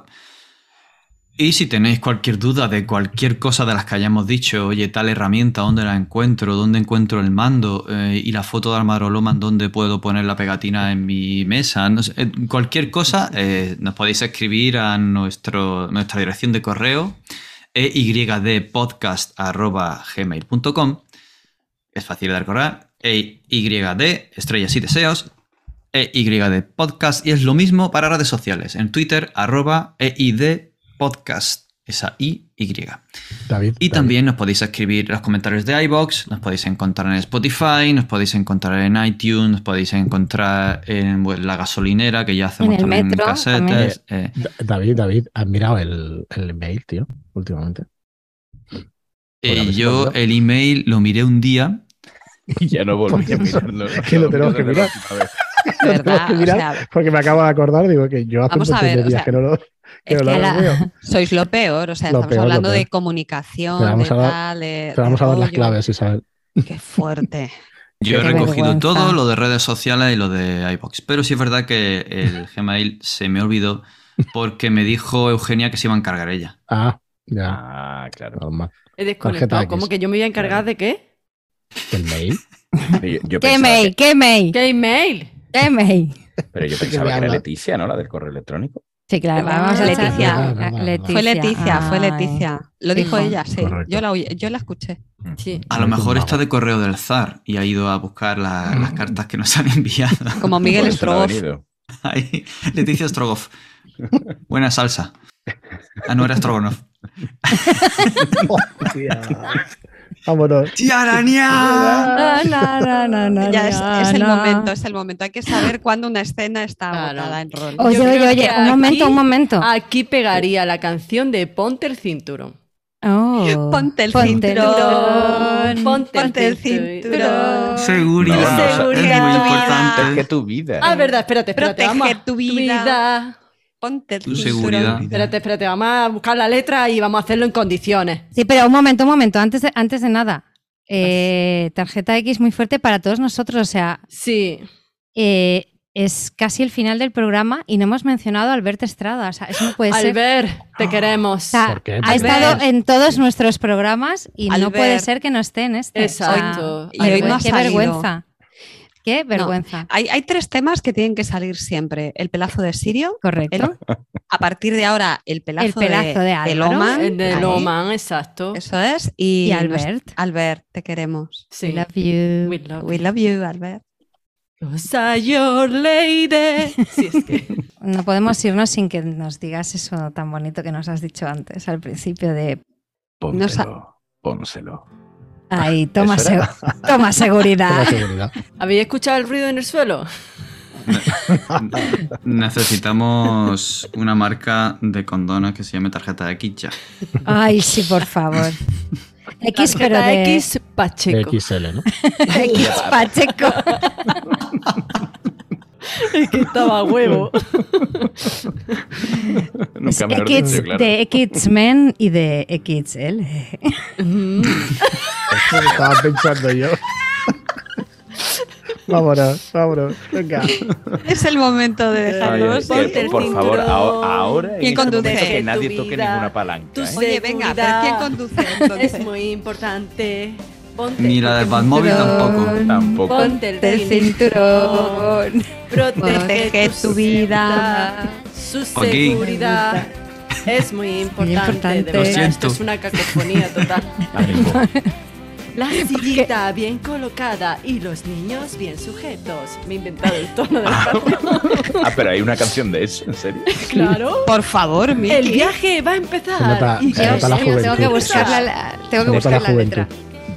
Y si tenéis cualquier duda de cualquier cosa de las que hayamos dicho, oye, tal herramienta, ¿dónde la encuentro? ¿Dónde encuentro el mando? Eh, y la foto de Armaroloman, ¿dónde puedo poner la pegatina en mi mesa? No sé, eh, cualquier cosa, eh, nos podéis escribir a nuestro, nuestra dirección de correo eydpodcast.gmail.com Es fácil de recordar. EYD, estrellas y deseos, EYD podcast. Y es lo mismo para redes sociales. En Twitter, arroba EYD podcast. Esa I, Y. David. Y David. también nos podéis escribir los comentarios de iBox, nos podéis encontrar en Spotify, nos podéis encontrar en iTunes, nos podéis encontrar en bueno, la gasolinera, que ya hacemos el también metro, casetes. eh, Da- David, David, ¿has mirado el, el mail, tío, últimamente? Eh, yo el email lo miré un día. Y ya no volví a mirarlo. que lo tenemos que mirar. ¿Verdad? que O mirar sea, porque me acabo de acordar, digo que yo hace ver, de o días sea, que no lo, que es que la- sois lo peor, o sea, Lo estamos peor, hablando de comunicación, Te vamos de a dar- tal, de, Te vamos de a dar las claves, Isabel. Qué fuerte. Yo he Qué recogido todo lo de redes sociales y lo de iBox. Pero sí es verdad que el Gmail se me olvidó porque me dijo Eugenia que se iba a encargar ella. Ah, ya, Ah, claro. normal. He desconectado. ¿Cómo que yo me voy a encargar de qué? El mail. Yo, yo ¿Qué mail? que- ¿Qué mail? ¿Qué email? ¿Qué mail? pero yo ¿De qué pensaba que era? Leticia, ¿no? La del correo electrónico. Sí, claro. Vamos a Leticia. Fue Leticia, fue. Leticia. Lo dijo ella, sí. Correcto. Yo la, oí- yo la escuché. Sí. A lo mejor está de correo del zar y ha ido a buscar la- las cartas que nos han enviado. Como Miguel ha Strogoff. Ahí, Leticia Strogoff. Buena salsa. Ah, no era Strogonoff. Vámonos. Na, Ya es, es el momento, es el momento. Hay que saber cuándo una escena está Claro. agotada en rol. Oye, Yo oye, oye, un momento, aquí- un momento. Aquí pegaría la canción de Ponte el cinturón. Oh. Ponte el Ponte cinturón. Ponte, Ponte el cinturón. Seguridad. No, no, es seguridad. muy Protege importante. tu vida. Ah, verdad, espérate, espérate. Protege vamos a- tu vida. Ponte Tu seguridad. Espérate, espérate, vamos a buscar la letra y vamos a hacerlo en condiciones. Sí, pero un momento, un momento. Antes de, antes de nada. eh, tarjeta X muy fuerte para todos nosotros. O sea, Sí. eh, es casi el final del programa y no hemos mencionado a Alberto Estrada. O sea, eso no puede ser. Albert, te queremos. O sea, ¿Por qué? ha estado en todos nuestros programas y no Albert. puede ser que no esté en este. Exacto. Y hoy no ha qué salido. vergüenza. Qué vergüenza. Hay, hay tres temas que tienen que salir siempre. El pelazo de Sirio, Correcto. a partir de ahora el pelazo, El pelazo de Álvaro. Loman. El de ahí. Loman, exacto. Eso es. Y, Y nos- Albert. Albert, te queremos. Sí. We love you. We love We love you, Albert. I'm your lady. Sí, es que. No podemos irnos sin que nos digas eso tan bonito que nos has dicho antes, al principio de sa- Pónselo. Ay, toma, seg- toma seguridad. seguridad. ¿Habéis escuchado el ruido en el suelo? Necesitamos una marca de condones que se llame tarjeta de Kitcha. Ay, sí, por favor. X, pero de X Pacheco. XL, ¿no? X Pacheco. Es que estaba a huevo. Nunca mejor X dicho, claro. de X-Men y de XL. Mm. Eso lo estaba pensando yo. vámonos, vámonos. Venga. Es el momento de que, el por favor, ahora, en ¿Quién este momento conduce? que Tu nadie toque vida, ninguna palanca. ¿eh? Oye, venga, pero. ¿quién conduce entonces? Es muy importante. Ponte Ni la del Batmóvil tampoco. Tampoco. Ponte el Del cinturón. Protege Protege tu vida. Su Joaquín. seguridad es muy importante. importante. De Lo verdad, esto siento. es una cacofonía total. La sillita bien colocada y los niños bien sujetos. Me he inventado el tono de la canción. Ah, pero hay una canción de eso, ¿en serio? Claro. Por favor, Miki. El viaje va a empezar. Se nota- y se yo nota la juventud. Tengo que buscar la, tengo que Se nota buscar la la letra.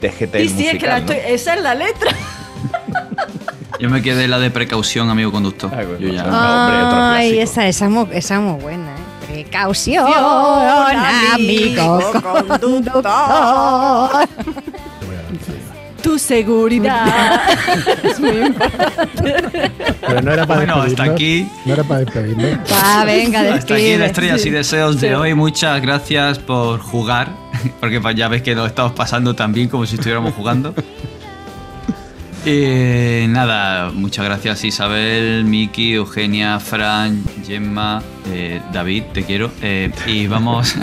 Déjete Y sí, es que la musical, estoy, esa es la letra. Yo me quedé la de precaución, amigo conductor. Ah, bueno, Yo ya. hombre, Ay, clásico. esa, esa, muy, esa muy buena. ¿eh? Precaución, amigo conductor. Tu seguridad. es muy importante. Pero no era para Bueno, hasta aquí. No era para despedirnos. Va, venga, Hasta aquí despide. de estrellas y deseos de Sí. hoy. Muchas gracias por jugar. Porque pues, ya ves que lo estamos pasando tan bien como si estuviéramos jugando. Eh, nada, muchas gracias Isabel, Miki, Eugenia, Fran, Gemma, eh, David, te quiero. Eh, y vamos,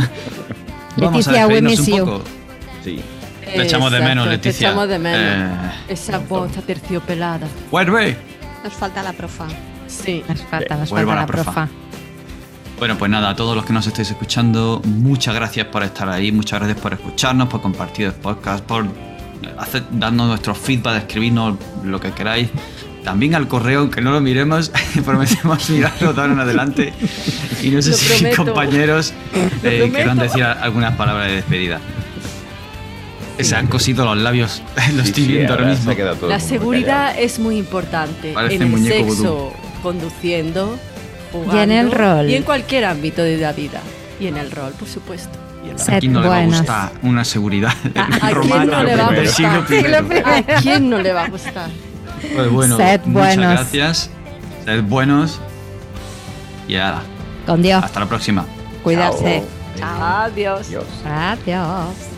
vamos a Leticia, we despedirnos miss un you. poco. Sí. Te echamos de menos, Leticia. Te echamos de menos. Eh, Esa voz aterciopelada. vuelve. Nos falta la profa. Sí. Nos falta, nos falta la la profa. profa. Bueno, pues nada, a todos los que nos estáis escuchando, muchas gracias por estar ahí, muchas gracias por escucharnos, por compartir el podcast, por hacer, darnos nuestro feedback, escribirnos lo que queráis. También al correo, aunque no lo miremos, prometemos mirarlo de ahora en adelante. Y no sé Lo si prometo. compañeros eh, querrán decir algunas palabras de despedida. Se han cosido los labios, lo Sí, estoy sí, viendo ahora ahora se mismo. todo La seguridad es muy importante Parece en el sexo, conduciendo, jugando Y en el rol. y en cualquier ámbito de la vida. Y en el rol, por supuesto. ¿A quién no le va a gustar una seguridad ¿A, a quién no le va a gustar? ¿A quién no le va a gustar? Pues bueno, Sed muchas buenos. gracias. Sed buenos. Y ala, Con Dios. hasta la próxima. Cuidarse. Chao. Adiós. Adiós. Adiós.